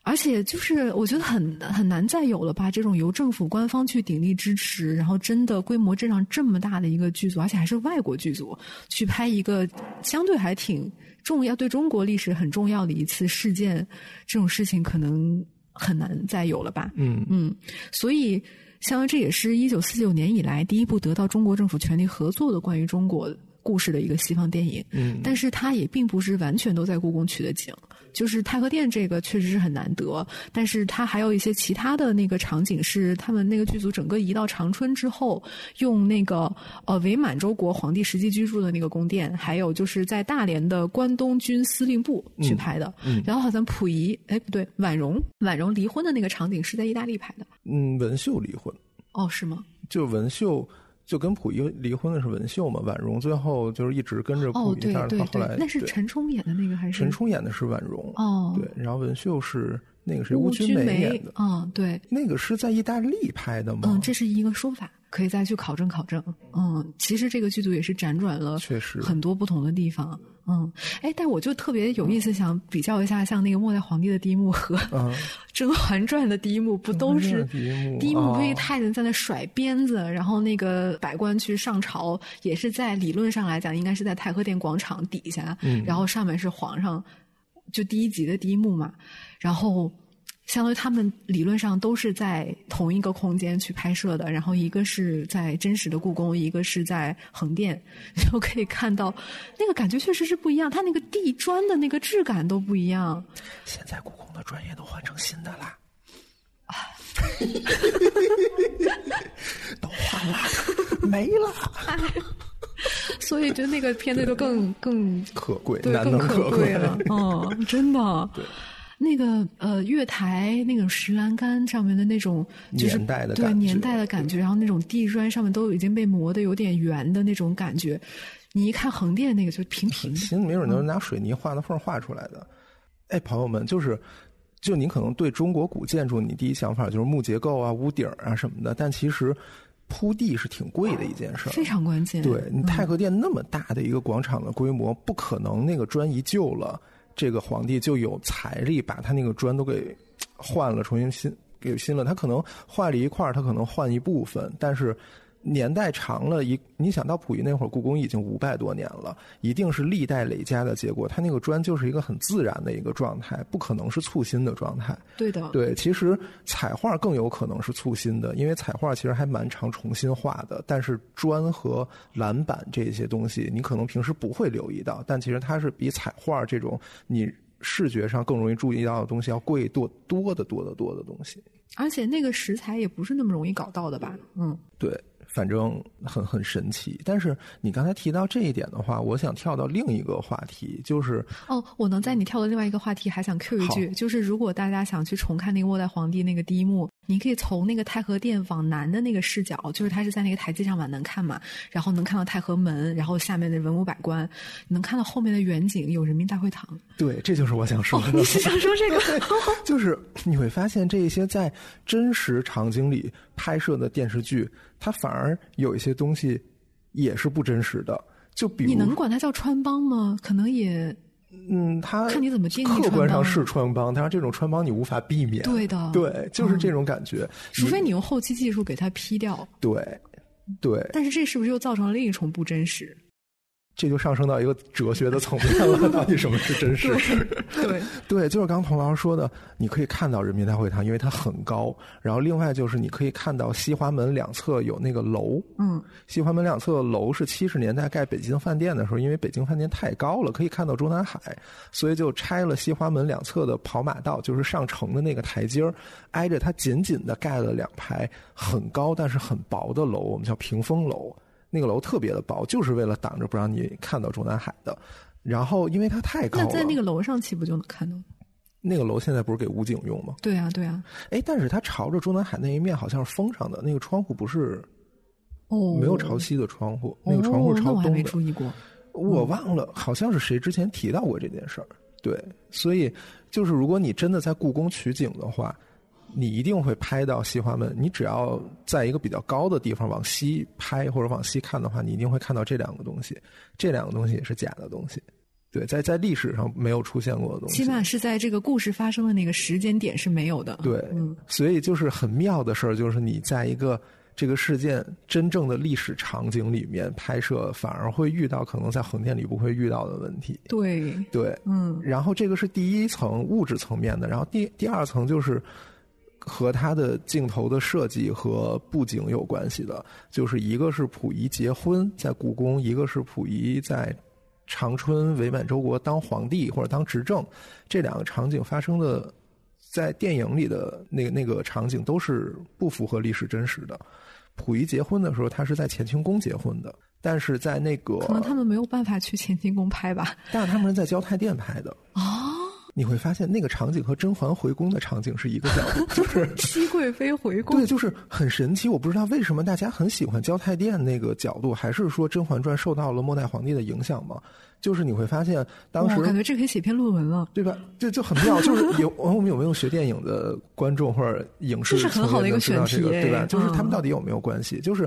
Speaker 2: 而且就是我觉得很很难再有了吧，这种由政府官方去鼎力支持，然后真的规模这样这么大的一个剧组，而且还是外国剧组去拍一个相对还挺。重要对中国历史很重要的一次事件，这种事情可能很难再有了吧？
Speaker 1: 嗯
Speaker 2: 嗯，所以，相当于这也是一九四九年以来第一部得到中国政府全力合作的关于中国故事的一个西方电影。
Speaker 1: 嗯，
Speaker 2: 但是它也并不是完全都在故宫取的景。就是太和殿这个确实是很难得，但是它还有一些其他的那个场景是他们那个剧组整个移到长春之后，用那个呃伪满洲国皇帝实际居住的那个宫殿，还有就是在大连的关东军司令部去拍的。
Speaker 1: 嗯，
Speaker 2: 然后好像溥仪，哎不对，婉容，婉容离婚的那个场景是在意大利拍的。
Speaker 1: 嗯，文秀离婚。
Speaker 2: 哦，是吗？
Speaker 1: 就文秀。就跟溥仪离婚的是文秀嘛，婉容最后就是一直跟着溥仪，但是他后来
Speaker 2: 那是陈冲演的那个还是？
Speaker 1: 陈冲演的是婉容
Speaker 2: 哦，
Speaker 1: 对，然后文秀是那个是
Speaker 2: 邬
Speaker 1: 君梅演的，
Speaker 2: 嗯，对，
Speaker 1: 那个是在意大利拍的吗？
Speaker 2: 嗯，这是一个说法。可以再去考证考证，嗯，其实这个剧组也是辗转了，
Speaker 1: 确实
Speaker 2: 很多不同的地方，嗯，哎，但我就特别有意思，想比较一下，像那个末代皇帝的第一幕和 《甄嬛传》的第一幕，不都是
Speaker 1: 第一幕？
Speaker 2: 第一幕不是太监在那甩鞭子，然后那个百官去上朝，也是在理论上来讲，应该是在太和殿广场底下，然后上面是皇上，就第一集的第一幕嘛，然后。相当于他们理论上都是在同一个空间去拍摄的，然后一个是在真实的故宫，一个是在横店，就可以看到那个感觉确实是不一样，它那个地砖的那个质感都不一样。
Speaker 1: 现在故宫的专业都换成新的啦，啊，都换了，没了，
Speaker 2: 所以就那个片子就更更
Speaker 1: 可贵，
Speaker 2: 对，更
Speaker 1: 可
Speaker 2: 贵了，嗯，真的，
Speaker 1: 对。
Speaker 2: 那个呃，月台那种石栏杆上面的那种，就是对年代的感觉，然后那种地砖上面都已经被磨得有点圆的那种感觉，你一看横店那个就平平的，
Speaker 1: 新没准都是拿水泥画的缝画出来的。哎，朋友们，就是，就您可能对中国古建筑，你第一想法就是木结构啊、屋顶啊什么的，但其实铺地是挺贵的一件事，
Speaker 2: 非常关键。
Speaker 1: 对你太和殿那么大的一个广场的规模，不可能那个砖一旧了。这个皇帝就有财力把他那个砖都给换了，重新新给新了。他可能坏了一块他可能换一部分，但是年代长了，一你想到溥仪那会儿，故宫已经五百多年了，一定是历代累加的结果。它那个砖就是一个很自然的一个状态，不可能是簇新的状态。
Speaker 2: 对的，
Speaker 1: 对，其实彩画更有可能是簇新的，因为彩画其实还蛮常重新画的。但是砖和蓝板这些东西，你可能平时不会留意到，但其实它是比彩画这种你视觉上更容易注意到的东西要贵多多的多得多的东西。
Speaker 2: 而且那个石材也不是那么容易搞到的吧？嗯，
Speaker 1: 对。反正很很神奇，但是你刚才提到这一点的话，我想跳到另一个话题，就是
Speaker 2: 哦，我能在你跳的另外一个话题还想 Q 一句，就是如果大家想去重看那个末代皇帝那个第一幕，你可以从那个太和殿往南的那个视角，就是它是在那个台阶上往南看嘛，然后能看到太和门，然后下面的文武百官，你能看到后面的远景有人民大会堂。
Speaker 1: 对，这就是我想说的。
Speaker 2: 你是想说这个？
Speaker 1: 就是你会发现这些在真实场景里拍摄的电视剧。它反而有一些东西也是不真实的，就比如
Speaker 2: 你能管它叫穿帮吗？可能也，
Speaker 1: 嗯，他
Speaker 2: 看你怎么定义
Speaker 1: 客观上是穿帮，但是这种穿帮你无法避免。
Speaker 2: 对的，
Speaker 1: 对，就是这种感觉。
Speaker 2: 除非你用后期技术给它 P 掉。
Speaker 1: 对，对。
Speaker 2: 但是这是不是又造成了另一重不真实？
Speaker 1: 这就上升到一个哲学的层面了，到底什么是真实？
Speaker 2: 对
Speaker 1: 对，就是刚童老师说的，你可以看到人民大会堂，因为它很高。然后另外就是你可以看到西华门两侧有那个楼，
Speaker 2: 嗯，
Speaker 1: 西华门两侧的楼是七十年代盖北京饭店的时候，因为北京饭店太高了，可以看到中南海，所以就拆了西华门两侧的跑马道，就是上城的那个台阶儿，挨着它紧紧的盖了两排很高但是很薄的楼，我们叫屏风楼。那个楼特别的薄，就是为了挡着不让你看到中南海的。然后，因为它太高了，
Speaker 2: 那在那个楼上岂不就能看到？
Speaker 1: 那个楼现在不是给武警用吗？
Speaker 2: 对啊，对啊。
Speaker 1: 哎，但是它朝着中南海那一面好像是封上的，那个窗户不是
Speaker 2: 哦，
Speaker 1: 没有朝西的窗户，那个窗户朝东的。
Speaker 2: 我没注意过，
Speaker 1: 我忘了，好像是谁之前提到过这件事儿。对，所以就是如果你真的在故宫取景的话。你一定会拍到西华门。你只要在一个比较高的地方往西拍或者往西看的话，你一定会看到这两个东西。这两个东西也是假的东西，对，在在历史上没有出现过的东西。
Speaker 2: 起码是在这个故事发生的那个时间点是没有的。
Speaker 1: 对，
Speaker 2: 嗯，
Speaker 1: 所以就是很妙的事儿，就是你在一个这个事件真正的历史场景里面拍摄，反而会遇到可能在横店里不会遇到的问题。
Speaker 2: 对，
Speaker 1: 对，
Speaker 2: 嗯。
Speaker 1: 然后这个是第一层物质层面的，然后第第二层就是。和他的镜头的设计和布景有关系的，就是一个是溥仪结婚在故宫，一个是溥仪在长春伪满洲国当皇帝或者当执政，这两个场景发生的在电影里的那个那个场景都是不符合历史真实的。溥仪结婚的时候，他是在乾清宫结婚的，但是在那个
Speaker 2: 可能他们没有办法去乾清宫拍吧，
Speaker 1: 但是他们是在交泰殿拍的
Speaker 2: 啊。
Speaker 1: 你会发现那个场景和甄嬛回宫的场景是一个角度，就是
Speaker 2: 熹贵妃回宫。
Speaker 1: 对，就是很神奇。我不知道为什么大家很喜欢交泰殿那个角度，还是说《甄嬛传》受到了末代皇帝的影响吗？就是你会发现，当时
Speaker 2: 感觉这可以写篇论文了，
Speaker 1: 对吧？这就很妙。就是有 我们有没有学电影的观众或者影视，
Speaker 2: 这是很好的一个选题，
Speaker 1: 对吧？就是他们到底有没有关系？就是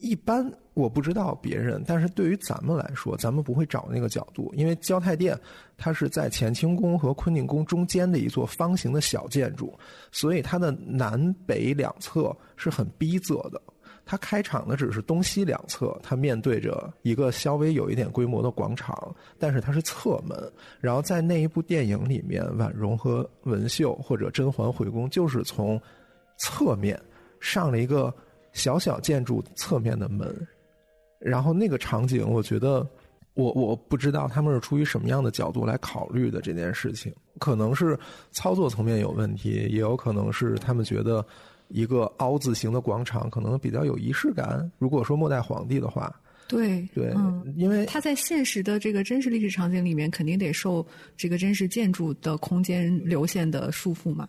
Speaker 1: 一般。我不知道别人，但是对于咱们来说，咱们不会找那个角度，因为交泰殿它是在乾清宫和坤宁宫中间的一座方形的小建筑，所以它的南北两侧是很逼仄的。它开场的只是东西两侧，它面对着一个稍微有一点规模的广场，但是它是侧门。然后在那一部电影里面，婉容和文秀或者甄嬛回宫就是从侧面上了一个小小建筑侧面的门。然后那个场景，我觉得，我我不知道他们是出于什么样的角度来考虑的这件事情，可能是操作层面有问题，也有可能是他们觉得一个凹字形的广场可能比较有仪式感。如果说末代皇帝的话，
Speaker 2: 对
Speaker 1: 对，因为
Speaker 2: 他在现实的这个真实历史场景里面，肯定得受这个真实建筑的空间流线的束缚嘛。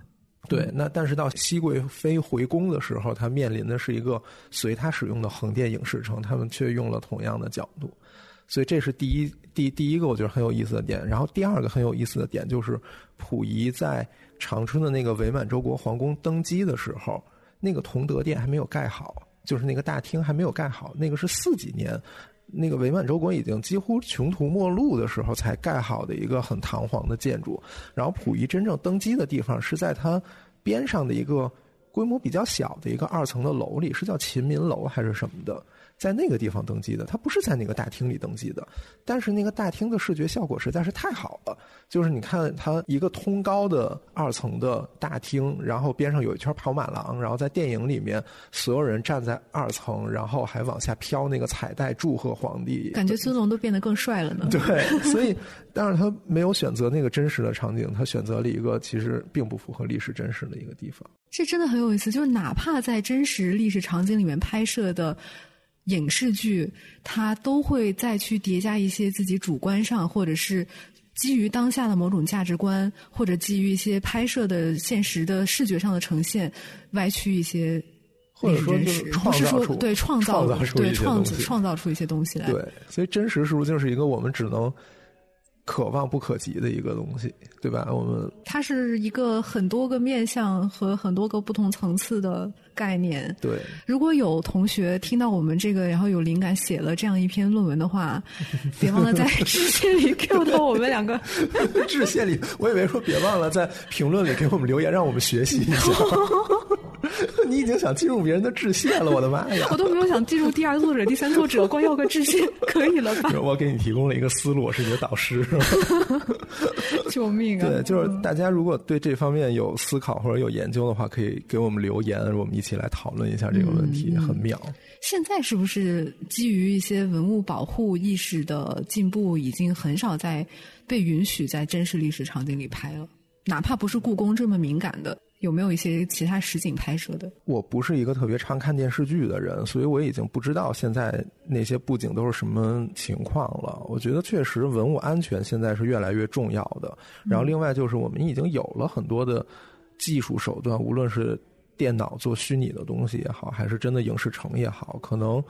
Speaker 1: 对，那但是到熹贵妃回宫的时候，他面临的是一个随他使用的横店影视城，他们却用了同样的角度，所以这是第一第第一个我觉得很有意思的点。然后第二个很有意思的点就是，溥仪在长春的那个伪满洲国皇宫登基的时候，那个同德殿还没有盖好，就是那个大厅还没有盖好，那个是四几年。那个伪满洲国已经几乎穷途末路的时候才盖好的一个很堂皇的建筑，然后溥仪真正登基的地方是在他边上的一个规模比较小的一个二层的楼里，是叫秦民楼还是什么的，在那个地方登记的，他不是在那个大厅里登记的。但是那个大厅的视觉效果实在是太好了，就是你看它一个通高的二层的大厅，然后边上有一圈跑马廊，然后在电影里面所有人站在二层，然后还往下飘那个彩带祝贺皇帝，
Speaker 2: 感觉尊龙都变得更帅了呢。
Speaker 1: 对，所以但是他没有选择那个真实的场景，他选择了一个其实并不符合历史真实的一个地方。
Speaker 2: 这真的很有意思，就是哪怕在真实历史场景里面拍摄的影视剧，它都会再去叠加一些自己主观上，或者是基于当下的某种价值观，或者基于一些拍摄的现实的视觉上的呈现，歪曲一些
Speaker 1: 或者说
Speaker 2: 真实，不是说对
Speaker 1: 创
Speaker 2: 造对创
Speaker 1: 造
Speaker 2: 创造出一些东西来。
Speaker 1: 对，所以真实是不是就是一个我们只能。可望不可及的一个东西，对吧？我们
Speaker 2: 它是一个很多个面向和很多个不同层次的概念。
Speaker 1: 对，
Speaker 2: 如果有同学听到我们这个，然后有灵感写了这样一篇论文的话，别忘了在致谢里 Q 到我们两个。
Speaker 1: 致谢里，我以为说别忘了在评论里给我们留言，让我们学习一下。你已经想进入别人的致谢了，我的妈呀！
Speaker 2: 我都没有想进入第二作者、第三作者，光要个致谢可以了吧？
Speaker 1: 我给你提供了一个思路，我是你的导师。
Speaker 2: 救命啊！
Speaker 1: 对，就是大家如果对这方面有思考或者有研究的话，可以给我们留言，我们一起来讨论一下这个问题，很妙。
Speaker 2: 现在是不是基于一些文物保护意识的进步，已经很少在被允许在真实历史场景里拍了？哪怕不是故宫这么敏感的。有没有一些其他实景拍摄的？
Speaker 1: 我不是一个特别常看电视剧的人，所以我已经不知道现在那些布景都是什么情况了。我觉得确实文物安全现在是越来越重要的。然后另外就是我们已经有了很多的技术手段，无论是电脑做虚拟的东西也好，还是真的影视城也好，可能。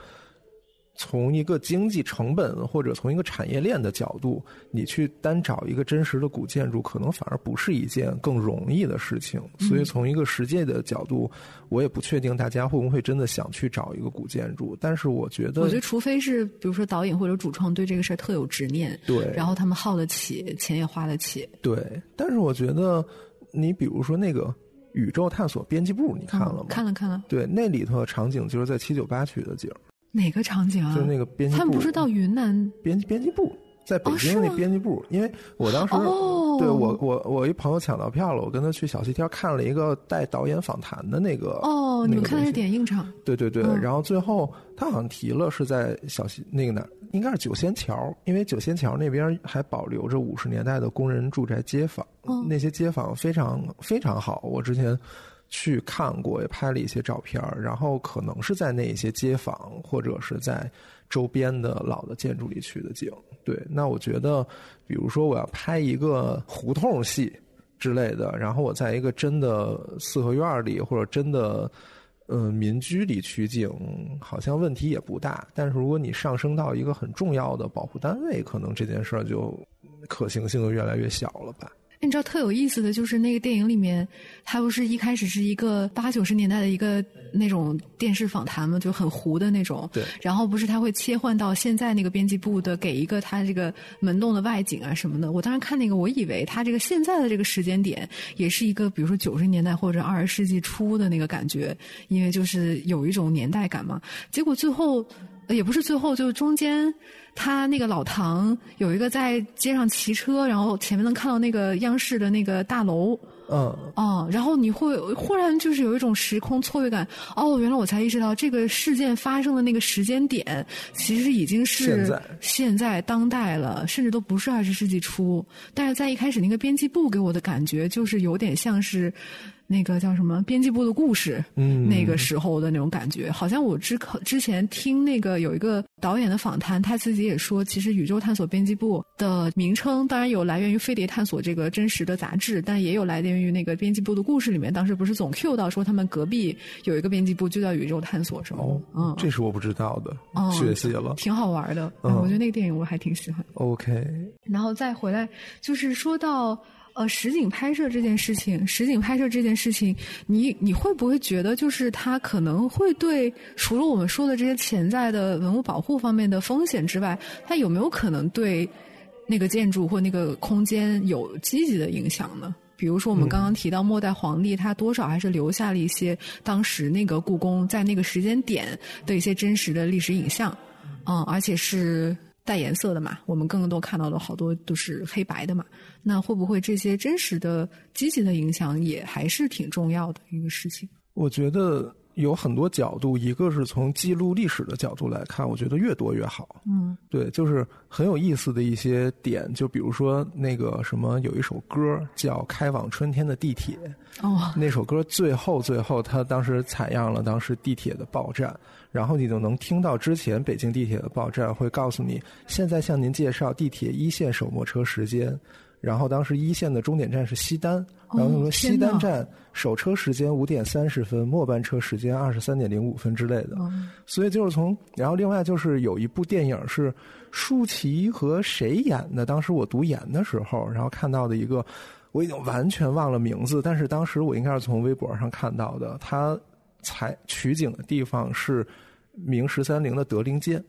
Speaker 1: 从一个经济成本或者从一个产业链的角度，你去单找一个真实的古建筑，可能反而不是一件更容易的事情。所以从一个实际的角度，我也不确定大家会不会真的想去找一个古建筑。但是我觉得，
Speaker 2: 我觉得除非是比如说导演或者主创对这个事儿特有执念，
Speaker 1: 对，
Speaker 2: 然后他们耗得起，钱也花得起，
Speaker 1: 对。但是我觉得，你比如说那个宇宙探索编辑部，你看了吗？
Speaker 2: 看了看了。
Speaker 1: 对，那里头的场景就是在七九八取的景。
Speaker 2: 哪个场景啊？
Speaker 1: 就那个编辑部，
Speaker 2: 他们不是到云南
Speaker 1: 编编辑部，在北京那编辑部。因为我当时对我我我一朋友抢到票了，我跟他去小西天看了一个带导演访谈的那个。
Speaker 2: 哦，你们看的是点映场？
Speaker 1: 对对对。然后最后他好像提了是在小西那个哪，应该是九仙桥，因为九仙桥那边还保留着五十年代的工人住宅街坊，那些街坊非常非常好。我之前。去看过，也拍了一些照片然后可能是在那些街坊或者是在周边的老的建筑里取的景。对，那我觉得，比如说我要拍一个胡同戏之类的，然后我在一个真的四合院里或者真的嗯民居里取景，好像问题也不大。但是如果你上升到一个很重要的保护单位，可能这件事儿就可行性就越来越小了吧。
Speaker 2: 你知道特有意思的就是那个电影里面，它不是一开始是一个八九十年代的一个那种电视访谈嘛，就很糊的那种。
Speaker 1: 对。
Speaker 2: 然后不是他会切换到现在那个编辑部的，给一个他这个门洞的外景啊什么的。我当时看那个，我以为他这个现在的这个时间点也是一个，比如说九十年代或者二十世纪初的那个感觉，因为就是有一种年代感嘛。结果最后。也不是最后，就是中间，他那个老唐有一个在街上骑车，然后前面能看到那个央视的那个大楼。
Speaker 1: 嗯。
Speaker 2: 哦，然后你会忽然就是有一种时空错位感。哦，原来我才意识到这个事件发生的那个时间点，其实已经是
Speaker 1: 现在
Speaker 2: 现在当代了，甚至都不是二十世纪初。但是在一开始那个编辑部给我的感觉，就是有点像是。那个叫什么编辑部的故事，
Speaker 1: 嗯，
Speaker 2: 那个时候的那种感觉，好像我之之前听那个有一个导演的访谈，他自己也说，其实宇宙探索编辑部的名称当然有来源于飞碟探索这个真实的杂志，但也有来源于那个编辑部的故事里面，当时不是总 Q 到说他们隔壁有一个编辑部就叫宇宙探索什么？
Speaker 1: 哦，
Speaker 2: 嗯，
Speaker 1: 这是我不知道的，学习了，
Speaker 2: 挺好玩的，我觉得那个电影我还挺喜欢。
Speaker 1: OK，
Speaker 2: 然后再回来就是说到。呃，实景拍摄这件事情，实景拍摄这件事情，你你会不会觉得，就是它可能会对除了我们说的这些潜在的文物保护方面的风险之外，它有没有可能对那个建筑或那个空间有积极的影响呢？比如说我们刚刚提到末代皇帝，他多少还是留下了一些当时那个故宫在那个时间点的一些真实的历史影像，嗯，而且是带颜色的嘛，我们更多看到的好多都是黑白的嘛。那会不会这些真实的积极的影响也还是挺重要的一个事情？
Speaker 1: 我觉得。有很多角度，一个是从记录历史的角度来看，我觉得越多越好。
Speaker 2: 嗯，
Speaker 1: 对，就是很有意思的一些点，就比如说那个什么，有一首歌叫《开往春天的地铁》。
Speaker 2: 哦，
Speaker 1: 那首歌最后最后，他当时采样了当时地铁的报站，然后你就能听到之前北京地铁的报站会告诉你，现在向您介绍地铁一线首末车时间。然后当时一线的终点站是西单，然后说西单站首车时间五点三十分，末班车时间二十三点零五分之类的。所以就是从，然后另外就是有一部电影是舒淇和谁演的？当时我读研的时候，然后看到的一个，我已经完全忘了名字，但是当时我应该是从微博上看到的。他采取景的地方是明十三陵的德龄间。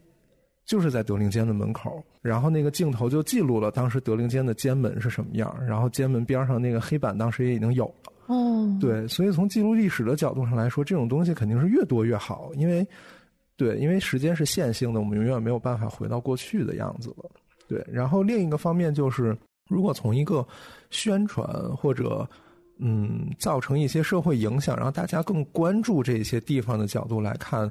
Speaker 1: 就是在德令间的门口，然后那个镜头就记录了当时德令间的监门是什么样，然后监门边上那个黑板当时也已经有了。
Speaker 2: 哦，
Speaker 1: 对，所以从记录历史的角度上来说，这种东西肯定是越多越好，因为，对，因为时间是线性的，我们永远没有办法回到过去的样子了。对，然后另一个方面就是，如果从一个宣传或者嗯造成一些社会影响，让大家更关注这些地方的角度来看，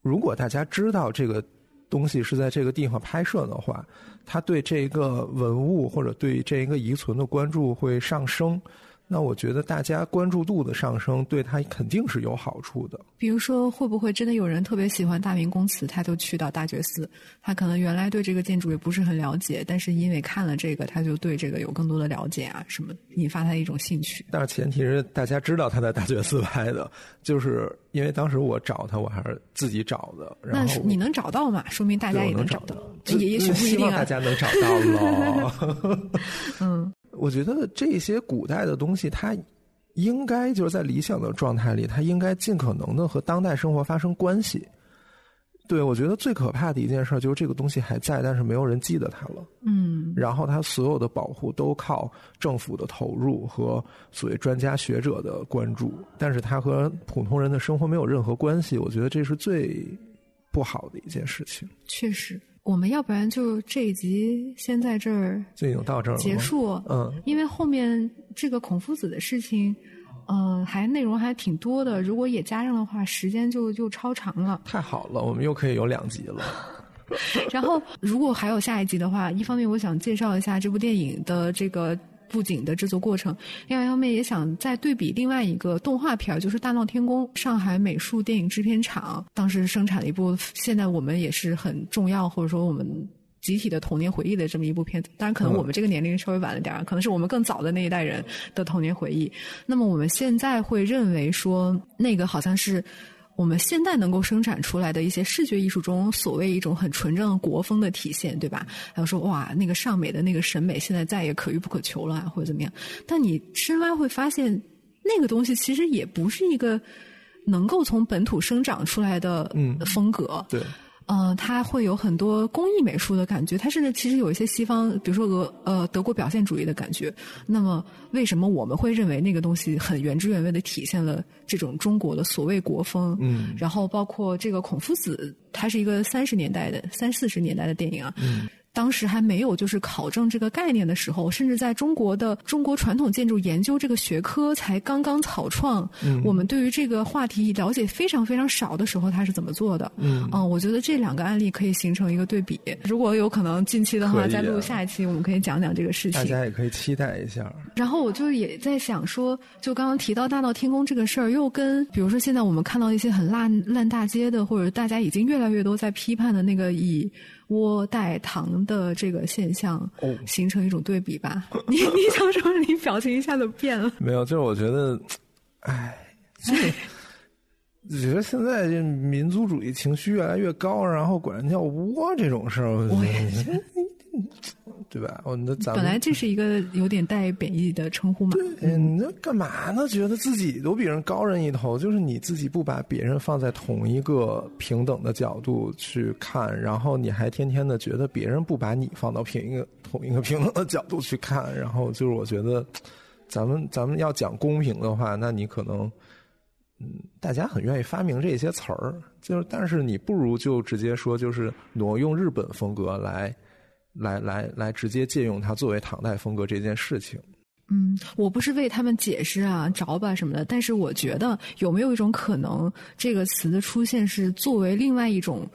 Speaker 1: 如果大家知道这个。东西是在这个地方拍摄的话，他对这个文物或者对这一个遗存的关注会上升。那我觉得大家关注度的上升，对他肯定是有好处的。
Speaker 2: 比如说，会不会真的有人特别喜欢大明宫词，他就去到大觉寺？他可能原来对这个建筑也不是很了解，但是因为看了这个，他就对这个有更多的了解啊，什么引发他一种兴趣。
Speaker 1: 但是前提是大家知道他在大觉寺拍的，就是因为当时我找他，我还是自己找的。
Speaker 2: 那是你能找到嘛？说明大家也
Speaker 1: 能
Speaker 2: 找到，也也许不一定啊。
Speaker 1: 大家能找到
Speaker 2: 了。嗯。
Speaker 1: 我觉得这些古代的东西，它应该就是在理想的状态里，它应该尽可能的和当代生活发生关系。对我觉得最可怕的一件事就是这个东西还在，但是没有人记得它了。
Speaker 2: 嗯，
Speaker 1: 然后它所有的保护都靠政府的投入和所谓专家学者的关注，但是它和普通人的生活没有任何关系。我觉得这是最不好的一件事情。
Speaker 2: 确实。我们要不然就这一集先在这儿
Speaker 1: 就已经到这儿
Speaker 2: 结束，
Speaker 1: 嗯，
Speaker 2: 因为后面这个孔夫子的事情，嗯，还内容还挺多的。如果也加上的话，时间就就超长了。
Speaker 1: 太好了，我们又可以有两集了。
Speaker 2: 然后，如果还有下一集的话，一方面我想介绍一下这部电影的这个。布景的制作过程，另外一方面也想再对比另外一个动画片就是《大闹天宫》，上海美术电影制片厂当时生产了一部，现在我们也是很重要，或者说我们集体的童年回忆的这么一部片子。当然，可能我们这个年龄稍微晚了点儿，可能是我们更早的那一代人的童年回忆。那么我们现在会认为说，那个好像是。我们现在能够生产出来的一些视觉艺术中，所谓一种很纯正的国风的体现，对吧？还有说哇，那个尚美的那个审美现在再也可遇不可求了，或者怎么样？但你深挖会发现，那个东西其实也不是一个能够从本土生长出来的风格。
Speaker 1: 对。
Speaker 2: 嗯，它会有很多工艺美术的感觉，它甚至其实有一些西方，比如说俄呃德国表现主义的感觉。那么，为什么我们会认为那个东西很原汁原味的体现了这种中国的所谓国风？
Speaker 1: 嗯，
Speaker 2: 然后包括这个孔夫子，它是一个三十年代的三四十年代的电影啊。
Speaker 1: 嗯。
Speaker 2: 当时还没有就是考证这个概念的时候，甚至在中国的中国传统建筑研究这个学科才刚刚草创，我们对于这个话题了解非常非常少的时候，他是怎么做的？
Speaker 1: 嗯，
Speaker 2: 我觉得这两个案例可以形成一个对比。如果有可能，近期的话再录下一期，我们可以讲讲这个事情。大
Speaker 1: 家也可以期待一下。
Speaker 2: 然后我就也在想说，就刚刚提到大闹天宫这个事儿，又跟比如说现在我们看到一些很烂烂大街的，或者大家已经越来越多在批判的那个以。窝带糖的这个现象，形成一种对比吧？你你想说，你表情一下子变了？
Speaker 1: 没有，就是我觉得，哎，这觉得现在这民族主义情绪越来越高，然后管人叫窝这种事儿，
Speaker 2: 我也觉得。
Speaker 1: 对吧？哦，那咱
Speaker 2: 本来这是一个有点带贬义的称呼嘛。
Speaker 1: 对，你那干嘛呢？觉得自己都比人高人一头，就是你自己不把别人放在同一个平等的角度去看，然后你还天天的觉得别人不把你放到平一个同一个平等的角度去看，然后就是我觉得咱们咱们要讲公平的话，那你可能，嗯，大家很愿意发明这些词儿，就是但是你不如就直接说，就是挪用日本风格来，来来来直接借用它作为唐代风格这件事情。
Speaker 2: 嗯，我不是为他们解释啊、找吧什么的，但是我觉得有没有一种可能，这个词的出现是作为另外一种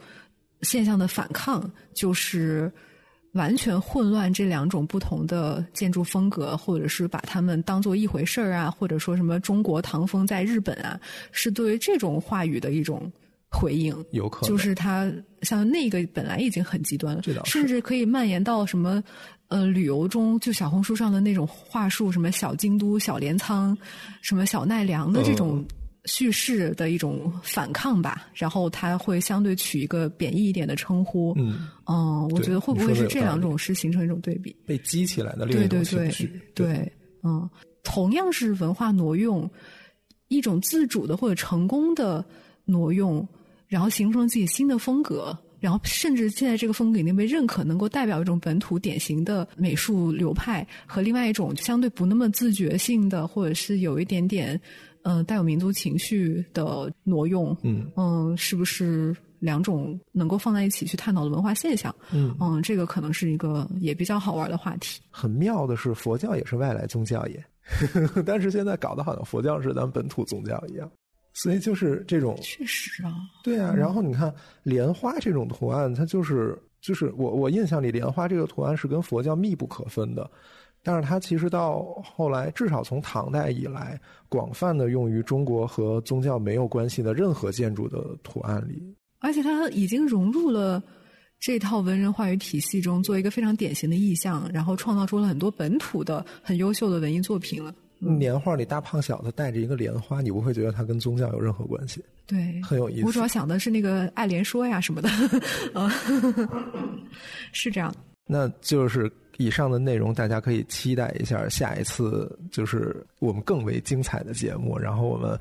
Speaker 2: 现象的反抗，就是完全混乱这两种不同的建筑风格，或者是把它们当做一回事儿啊，或者说什么中国唐风在日本啊，是对于这种话语的一种回应。
Speaker 1: 有可能
Speaker 2: 就是他像那个本来已经很极端了甚至可以蔓延到什么呃旅游中，就小红书上的那种话术，什么小京都、小镰仓、什么小奈良的这种
Speaker 1: 嗯
Speaker 2: 叙事的一种反抗吧。然后他会相对取一个贬义一点的称呼。
Speaker 1: 嗯，
Speaker 2: 嗯，我觉得会不会是这两种是形成一种对比？
Speaker 1: 被激起来的另一种
Speaker 2: 对对对
Speaker 1: 情绪。
Speaker 2: 对，嗯，同样是文化挪用，一种自主的或者成功的挪用，然后形成自己新的风格，然后甚至现在这个风格已经被认可，能够代表一种本土典型的美术流派，和另外一种相对不那么自觉性的，或者是有一点点嗯、呃带有民族情绪的挪用，
Speaker 1: 嗯。
Speaker 2: 嗯，是不是两种能够放在一起去探讨的文化现象？
Speaker 1: 嗯，
Speaker 2: 嗯，这个可能是一个也比较好玩的话题。
Speaker 1: 很妙的是，佛教也是外来宗教耶，但是现在搞得好像佛教是咱们本土宗教一样，所以就是这种
Speaker 2: 确实啊，
Speaker 1: 对啊。然后你看莲花这种图案，它就是就是我我印象里莲花这个图案是跟佛教密不可分的，但是它其实到后来，至少从唐代以来，广泛的用于中国和宗教没有关系的任何建筑的图案里。
Speaker 2: 而且它已经融入了这套文人话语体系中，做一个非常典型的意象，然后创造出了很多本土的很优秀的文艺作品了。
Speaker 1: 年画里大胖小子带着一个莲花，你不会觉得它跟宗教有任何关系？
Speaker 2: 对，
Speaker 1: 很有意思
Speaker 2: 我主要想的是那个爱莲说呀什么的，啊，是这样的。
Speaker 1: 那就是以上的内容，大家可以期待一下下一次，就是我们更为精彩的节目。然后我们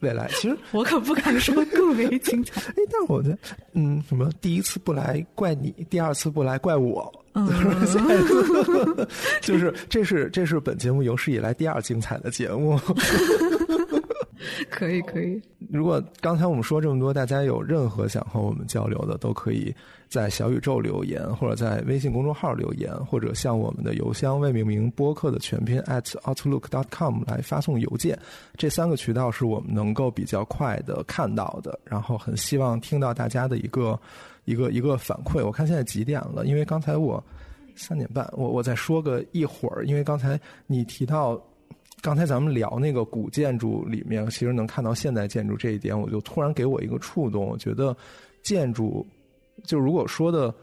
Speaker 1: 未来其实，
Speaker 2: 我可不敢说更为精彩。
Speaker 1: 哎，但是我觉得，嗯，什么第一次不来怪你，第二次不来怪我，
Speaker 2: 嗯，
Speaker 1: 就是这是这是本节目有史以来第二精彩的节目。
Speaker 2: 可以可以。
Speaker 1: 如果刚才我们说这么多，大家有任何想和我们交流的，都可以在小宇宙留言，或者在微信公众号留言，或者向我们的邮箱未命名播客的全拼 at outlook dot com 来发送邮件。这三个渠道是我们能够比较快的看到的。然后很希望听到大家的一个一个一个反馈。我看现在几点了？因为刚才我三点半，我我再说个一会儿，因为刚才你提到。刚才咱们聊那个古建筑里面，其实能看到现代建筑这一点，我就突然给我一个触动。我觉得建筑，就如果说的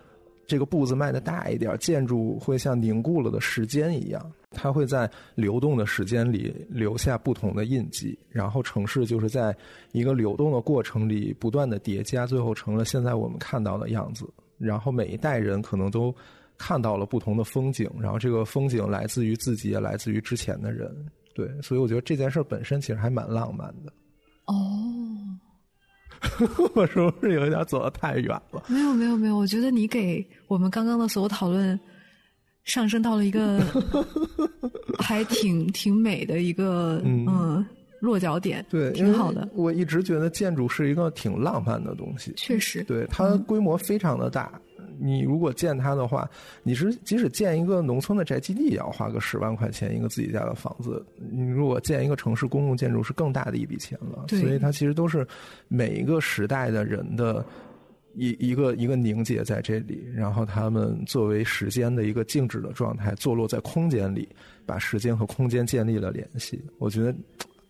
Speaker 1: 这个步子迈的大一点，建筑会像凝固了的时间一样，它会在流动的时间里留下不同的印记，然后城市就是在一个流动的过程里不断的叠加，最后成了现在我们看到的样子。然后每一代人可能都看到了不同的风景，然后这个风景来自于自己，也来自于之前的人。对，所以我觉得这件事本身其实还蛮浪漫的。
Speaker 2: 哦，
Speaker 1: 我是不是有点走得太远了？
Speaker 2: 没有没有没有，我觉得你给我们刚刚的所有讨论上升到了一个 还挺挺美的一个
Speaker 1: 嗯
Speaker 2: 嗯落脚点，
Speaker 1: 对，
Speaker 2: 挺好的。
Speaker 1: 我一直觉得建筑是一个挺浪漫的东西，
Speaker 2: 确实，
Speaker 1: 对它规模非常的大。你如果建它的话，你是即使建一个农村的宅基地，也要花个十万块钱一个自己家的房子。你如果建一个城市公共建筑，是更大的一笔钱了。所以它其实都是每一个时代的人的一一个一个凝结在这里，然后他们作为时间的一个静止的状态，坐落在空间里，把时间和空间建立了联系。我觉得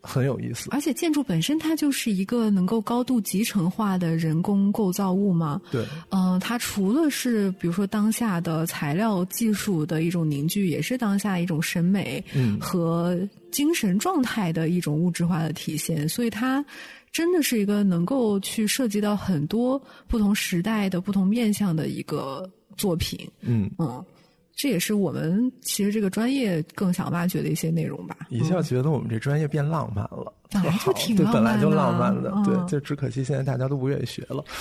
Speaker 1: 很有意思。
Speaker 2: 而且建筑本身它就是一个能够高度集成化的人工构造物嘛。
Speaker 1: 对，
Speaker 2: 嗯、它除了是比如说当下的材料技术的一种凝聚，也是当下一种审美
Speaker 1: 嗯
Speaker 2: 和精神状态的一种物质化的体现。所以它真的是一个能够去涉及到很多不同时代的不同面向的一个作品。
Speaker 1: 嗯。
Speaker 2: 嗯，这也是我们其实这个专业更想挖掘的一些内容吧。
Speaker 1: 一下觉得我们这专业变浪漫了，
Speaker 2: 本来就挺
Speaker 1: 对，本来就
Speaker 2: 浪漫的
Speaker 1: 对，就只可惜现在大家都不愿意学了。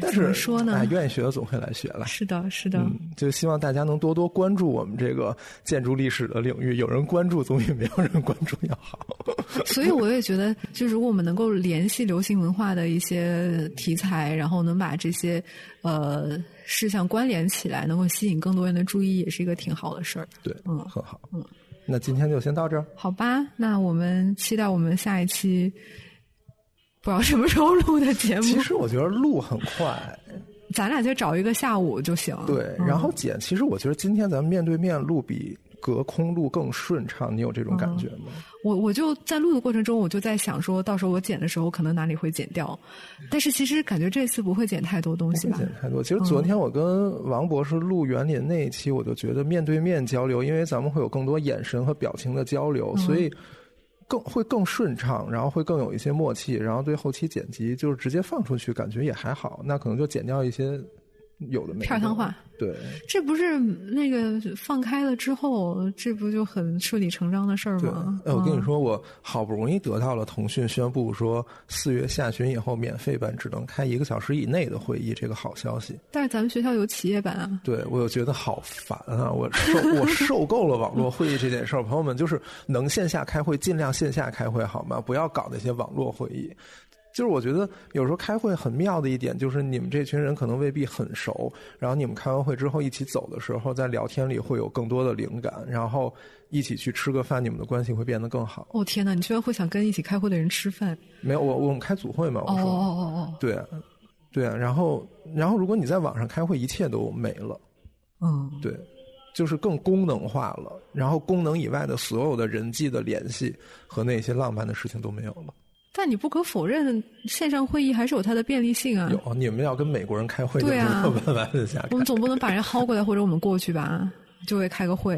Speaker 1: 但是
Speaker 2: 说呢？
Speaker 1: 愿意学的总会来学了。
Speaker 2: 是的，是的。
Speaker 1: 嗯，就希望大家能多多关注我们这个建筑历史的领域。有人关注，总比没有人关注要好。
Speaker 2: 所以我也觉得，就如果我们能够联系流行文化的一些题材，然后能把这些呃事项关联起来，能够吸引更多人的注意，也是一个挺好的事儿。
Speaker 1: 对，
Speaker 2: 嗯，
Speaker 1: 很好。
Speaker 2: 嗯，
Speaker 1: 那今天就先到这儿。
Speaker 2: 好吧，那我们期待我们下一期。不知道什么时候录的节目。
Speaker 1: 其实我觉得录很快，
Speaker 2: 咱俩就找一个下午就行。
Speaker 1: 对，然后剪。其实我觉得今天咱们面对面录比隔空录更顺畅。你有这种感觉吗？
Speaker 2: 我我就在录的过程中，我就在想说，到时候我剪的时候，可能哪里会剪掉。但是其实感觉这次不会剪太多东西吧？
Speaker 1: 剪太多。其实昨天我跟王博士录园林那一期，我就觉得面对面交流，因为咱们会有更多眼神和表情的交流，所以。更会更顺畅，然后会更有一些默契，然后对后期剪辑就是直接放出去，感觉也还好。那可能就剪掉一些有的没
Speaker 2: 片儿汤话。
Speaker 1: 对，
Speaker 2: 这不是那个放开了之后，这不就很顺理成章的事儿吗？
Speaker 1: 哎，我跟你说，我好不容易得到了腾讯宣布说四月下旬以后免费版只能开一个小时以内的会议这个好消息。
Speaker 2: 但是咱们学校有企业版啊。
Speaker 1: 对，我又觉得好烦啊！我受我受够了网络会议这件事儿，朋友们，就是能线下开会尽量线下开会好吗？不要搞那些网络会议。就是我觉得有时候开会很妙的一点，就是你们这群人可能未必很熟，然后你们开完会之后一起走的时候，在聊天里会有更多的灵感，然后一起去吃个饭，你们的关系会变得更好。
Speaker 2: 哦天哪，你居然会想跟一起开会的人吃饭？
Speaker 1: 没有，我我们开组会嘛。
Speaker 2: 哦哦哦哦。
Speaker 1: 对啊，对啊，然后然后如果你在网上开会，一切都没了。
Speaker 2: 嗯。
Speaker 1: 对，就是更功能化了，然后功能以外的所有的人际的联系和那些浪漫的事情都没有了。
Speaker 2: 但你不可否认，线上会议还是有它的便利性啊。
Speaker 1: 有，你们要跟美国人开会，
Speaker 2: 对啊，
Speaker 1: 我
Speaker 2: 们总不能把人薅过来，或者我们过去吧，就会开个会。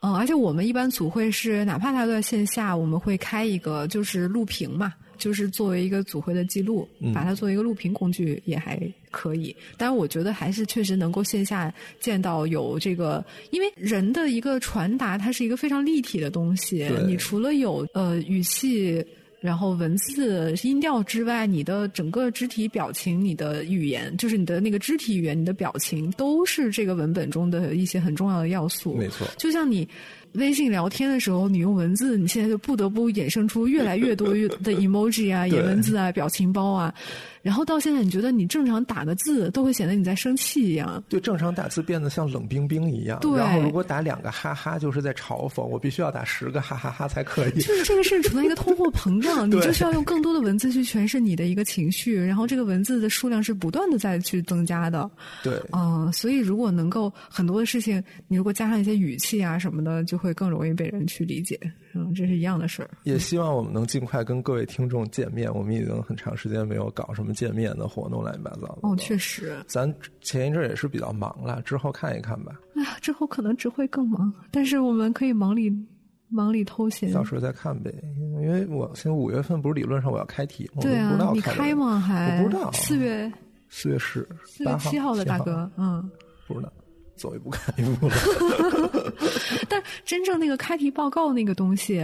Speaker 2: 嗯，而且我们一般组会是，哪怕他在线下，我们会开一个就是录屏嘛，就是作为一个组会的记录，把它作为一个录屏工具也还可以。但是我觉得还是确实能够线下见到有这个，因为人的一个传达，它是一个非常立体的东西。你除了有呃语气。然后文字音调之外，你的整个肢体表情、你的语言，就是你的那个肢体语言、你的表情，都是这个文本中的一些很重要的要素。
Speaker 1: 没错，
Speaker 2: 就像你微信聊天的时候，你用文字，你现在就不得不衍生出越来越多的 emoji 啊、颜文字啊、表情包啊。然后到现在，你觉得你正常打个字都会显得你在生气一样。
Speaker 1: 对，正常打字变得像冷冰冰一样。
Speaker 2: 对。
Speaker 1: 然后如果打两个哈哈，就是在嘲讽。我必须要打十个哈哈哈才可以。
Speaker 2: 就是这个是处在一个通货膨胀，你就需要用更多的文字去诠释你的一个情绪，然后这个文字的数量是不断的在去增加的。
Speaker 1: 对。
Speaker 2: 嗯，所以如果能够很多的事情，你如果加上一些语气啊什么的，就会更容易被人去理解。嗯，这是一样的事儿。
Speaker 1: 也希望我们能尽快跟各位听众见面。我们已经很长时间没有搞什么见面的活动。乱七八糟的
Speaker 2: 哦，确实，
Speaker 1: 咱前一阵也是比较忙了，之后看一看吧。
Speaker 2: 哎呀，之后可能只会更忙，但是我们可以忙里忙里偷闲，
Speaker 1: 到时候再看呗。因为我现在五月份不是理论上我要开题吗？
Speaker 2: 对啊，你
Speaker 1: 开
Speaker 2: 吗？还
Speaker 1: 我不知道。
Speaker 2: 四月
Speaker 1: 四月十
Speaker 2: 四月七号的大哥，嗯，
Speaker 1: 不知道，走一步看一步了。
Speaker 2: 但真正那个开题报告那个东西，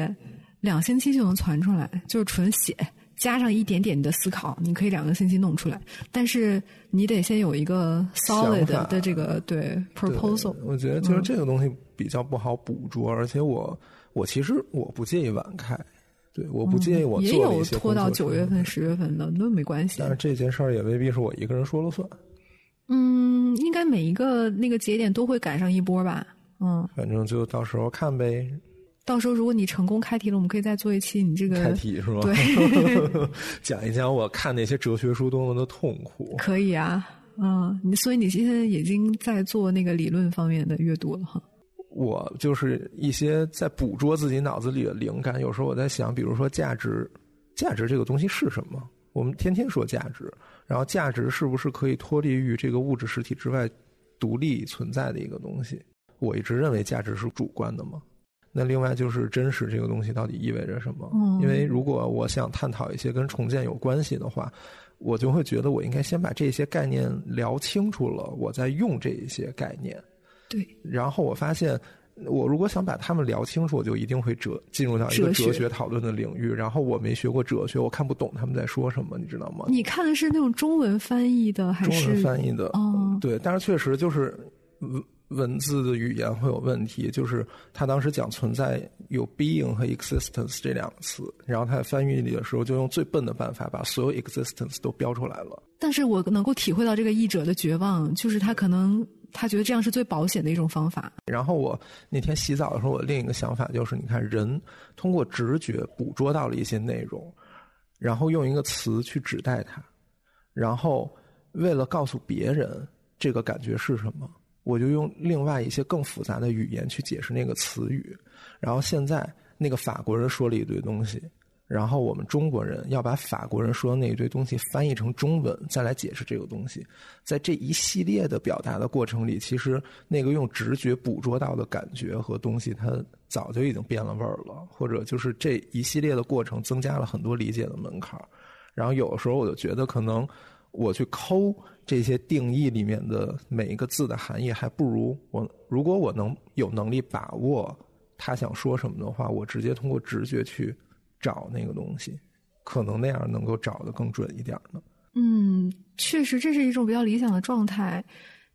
Speaker 2: 两星期就能传出来，就是纯写。加上一点点的思考，你可以两个星期弄出来，但是你得先有一个 solid 的这个对 proposal。
Speaker 1: 我觉得就是这个东西比较不好捕捉，而且我我其实我不介意晚开，对，我不介意我
Speaker 2: 也有拖到九月份、十月份的，那没关系。
Speaker 1: 但是这件事儿也未必是我一个人说了算。
Speaker 2: 嗯，应该每一个那个节点都会赶上一波吧。嗯，
Speaker 1: 反正就到时候看呗。
Speaker 2: 到时候如果你成功开题了，我们可以再做一期你这个
Speaker 1: 开题是吧？
Speaker 2: 对，
Speaker 1: 讲一讲我看那些哲学书多么的痛苦。
Speaker 2: 可以啊，嗯，你所以你现在已经在做那个理论方面的阅读了哈。
Speaker 1: 我就是一些在捕捉自己脑子里的灵感，有时候我在想，比如说价值，价值这个东西是什么？我们天天说价值，然后价值是不是可以脱离于这个物质实体之外独立存在的一个东西？我一直认为价值是主观的嘛。那另外就是真实这个东西到底意味着什么？因为如果我想探讨一些跟重建有关系的话，我就会觉得我应该先把这些概念聊清楚了，我再用这一些概念。
Speaker 2: 对。
Speaker 1: 然后我发现我如果想把他们聊清楚，我就一定会哲进入到一个
Speaker 2: 哲学
Speaker 1: 讨论的领域。然后我没学过哲学，我看不懂他们在说什么，你知道吗？
Speaker 2: 你看的是那种中文翻译的还
Speaker 1: 中
Speaker 2: 是
Speaker 1: 文翻译的，
Speaker 2: 哦
Speaker 1: 对，但是确实就是文文字的语言会有问题。就是他当时讲存在有 being 和 existence 这两个词，然后他在翻译里的时候就用最笨的办法把所有 existence 都标出来了。
Speaker 2: 但是我能够体会到这个译者的绝望，就是他可能他觉得这样是最保险的一种方法。
Speaker 1: 然后我那天洗澡的时候，我另一个想法就是，你看人通过直觉捕捉到了一些内容，然后用一个词去指代它，然后为了告诉别人这个感觉是什么，我就用另外一些更复杂的语言去解释那个词语。然后现在那个法国人说了一堆东西，然后我们中国人要把法国人说的那一堆东西翻译成中文，再来解释这个东西。在这一系列的表达的过程里，其实那个用直觉捕捉到的感觉和东西，它早就已经变了味儿了，或者就是这一系列的过程增加了很多理解的门槛儿。然后有的时候我就觉得，可能我去抠这些定义里面的每一个字的含义，还不如我如果我能有能力把握他想说什么的话，我直接通过直觉去找那个东西，可能那样能够找得更准一点呢。
Speaker 2: 嗯，确实这是一种比较理想的状态，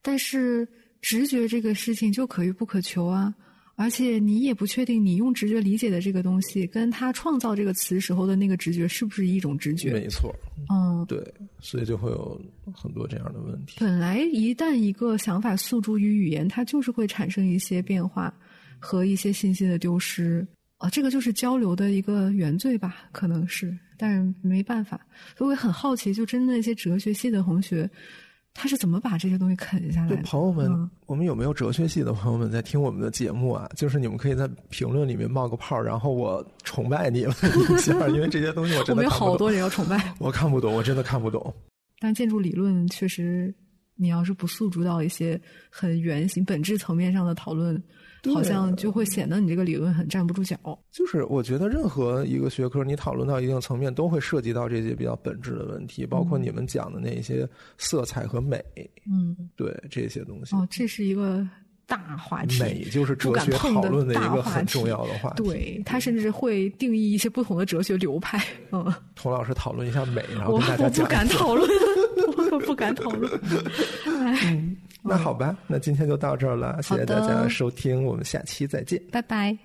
Speaker 2: 但是直觉这个事情就可遇不可求啊。而且你也不确定你用直觉理解的这个东西，跟他创造这个词时候的那个直觉是不是一种直觉？
Speaker 1: 没错，
Speaker 2: 嗯，
Speaker 1: 对，所以就会有很多这样的问题。
Speaker 2: 本来一旦一个想法诉诸于语言，它就是会产生一些变化和一些信息的丢失。啊，这个就是交流的一个原罪吧，可能是，但是没办法。所以我也很好奇，就真的那些哲学系的同学，他是怎么把这些东西啃下来的？
Speaker 1: 朋友们，
Speaker 2: 嗯
Speaker 1: 我们有没有哲学系的朋友们在听我们的节目啊？就是你们可以在评论里面冒个泡，然后我崇拜你们一下，因为这些东西我真的我们有，
Speaker 2: 好多人要崇拜，
Speaker 1: 我看不懂，我真的看不懂。
Speaker 2: 但建筑理论确实，你要是不诉诸到一些很原型、本质层面上的讨论，
Speaker 1: 对
Speaker 2: 好像就会显得你这个理论很站不住脚。
Speaker 1: 就是我觉得任何一个学科，你讨论到一定层面，都会涉及到这些比较本质的问题，包括你们讲的那些色彩和美，
Speaker 2: 嗯，
Speaker 1: 对这些东西。
Speaker 2: 哦，这是一个大话题。
Speaker 1: 美就是哲学讨论的一个很重要的话题。
Speaker 2: 对他甚至会定义一些不同的哲学流派。嗯，
Speaker 1: 童老师讨论一下美，然后大家
Speaker 2: 我不
Speaker 1: 讲一下
Speaker 2: 敢讨论，我可不敢讨论。哎，
Speaker 1: 那好吧，那今天就到这儿了，谢谢大家收听，我们下期再见。
Speaker 2: 拜拜。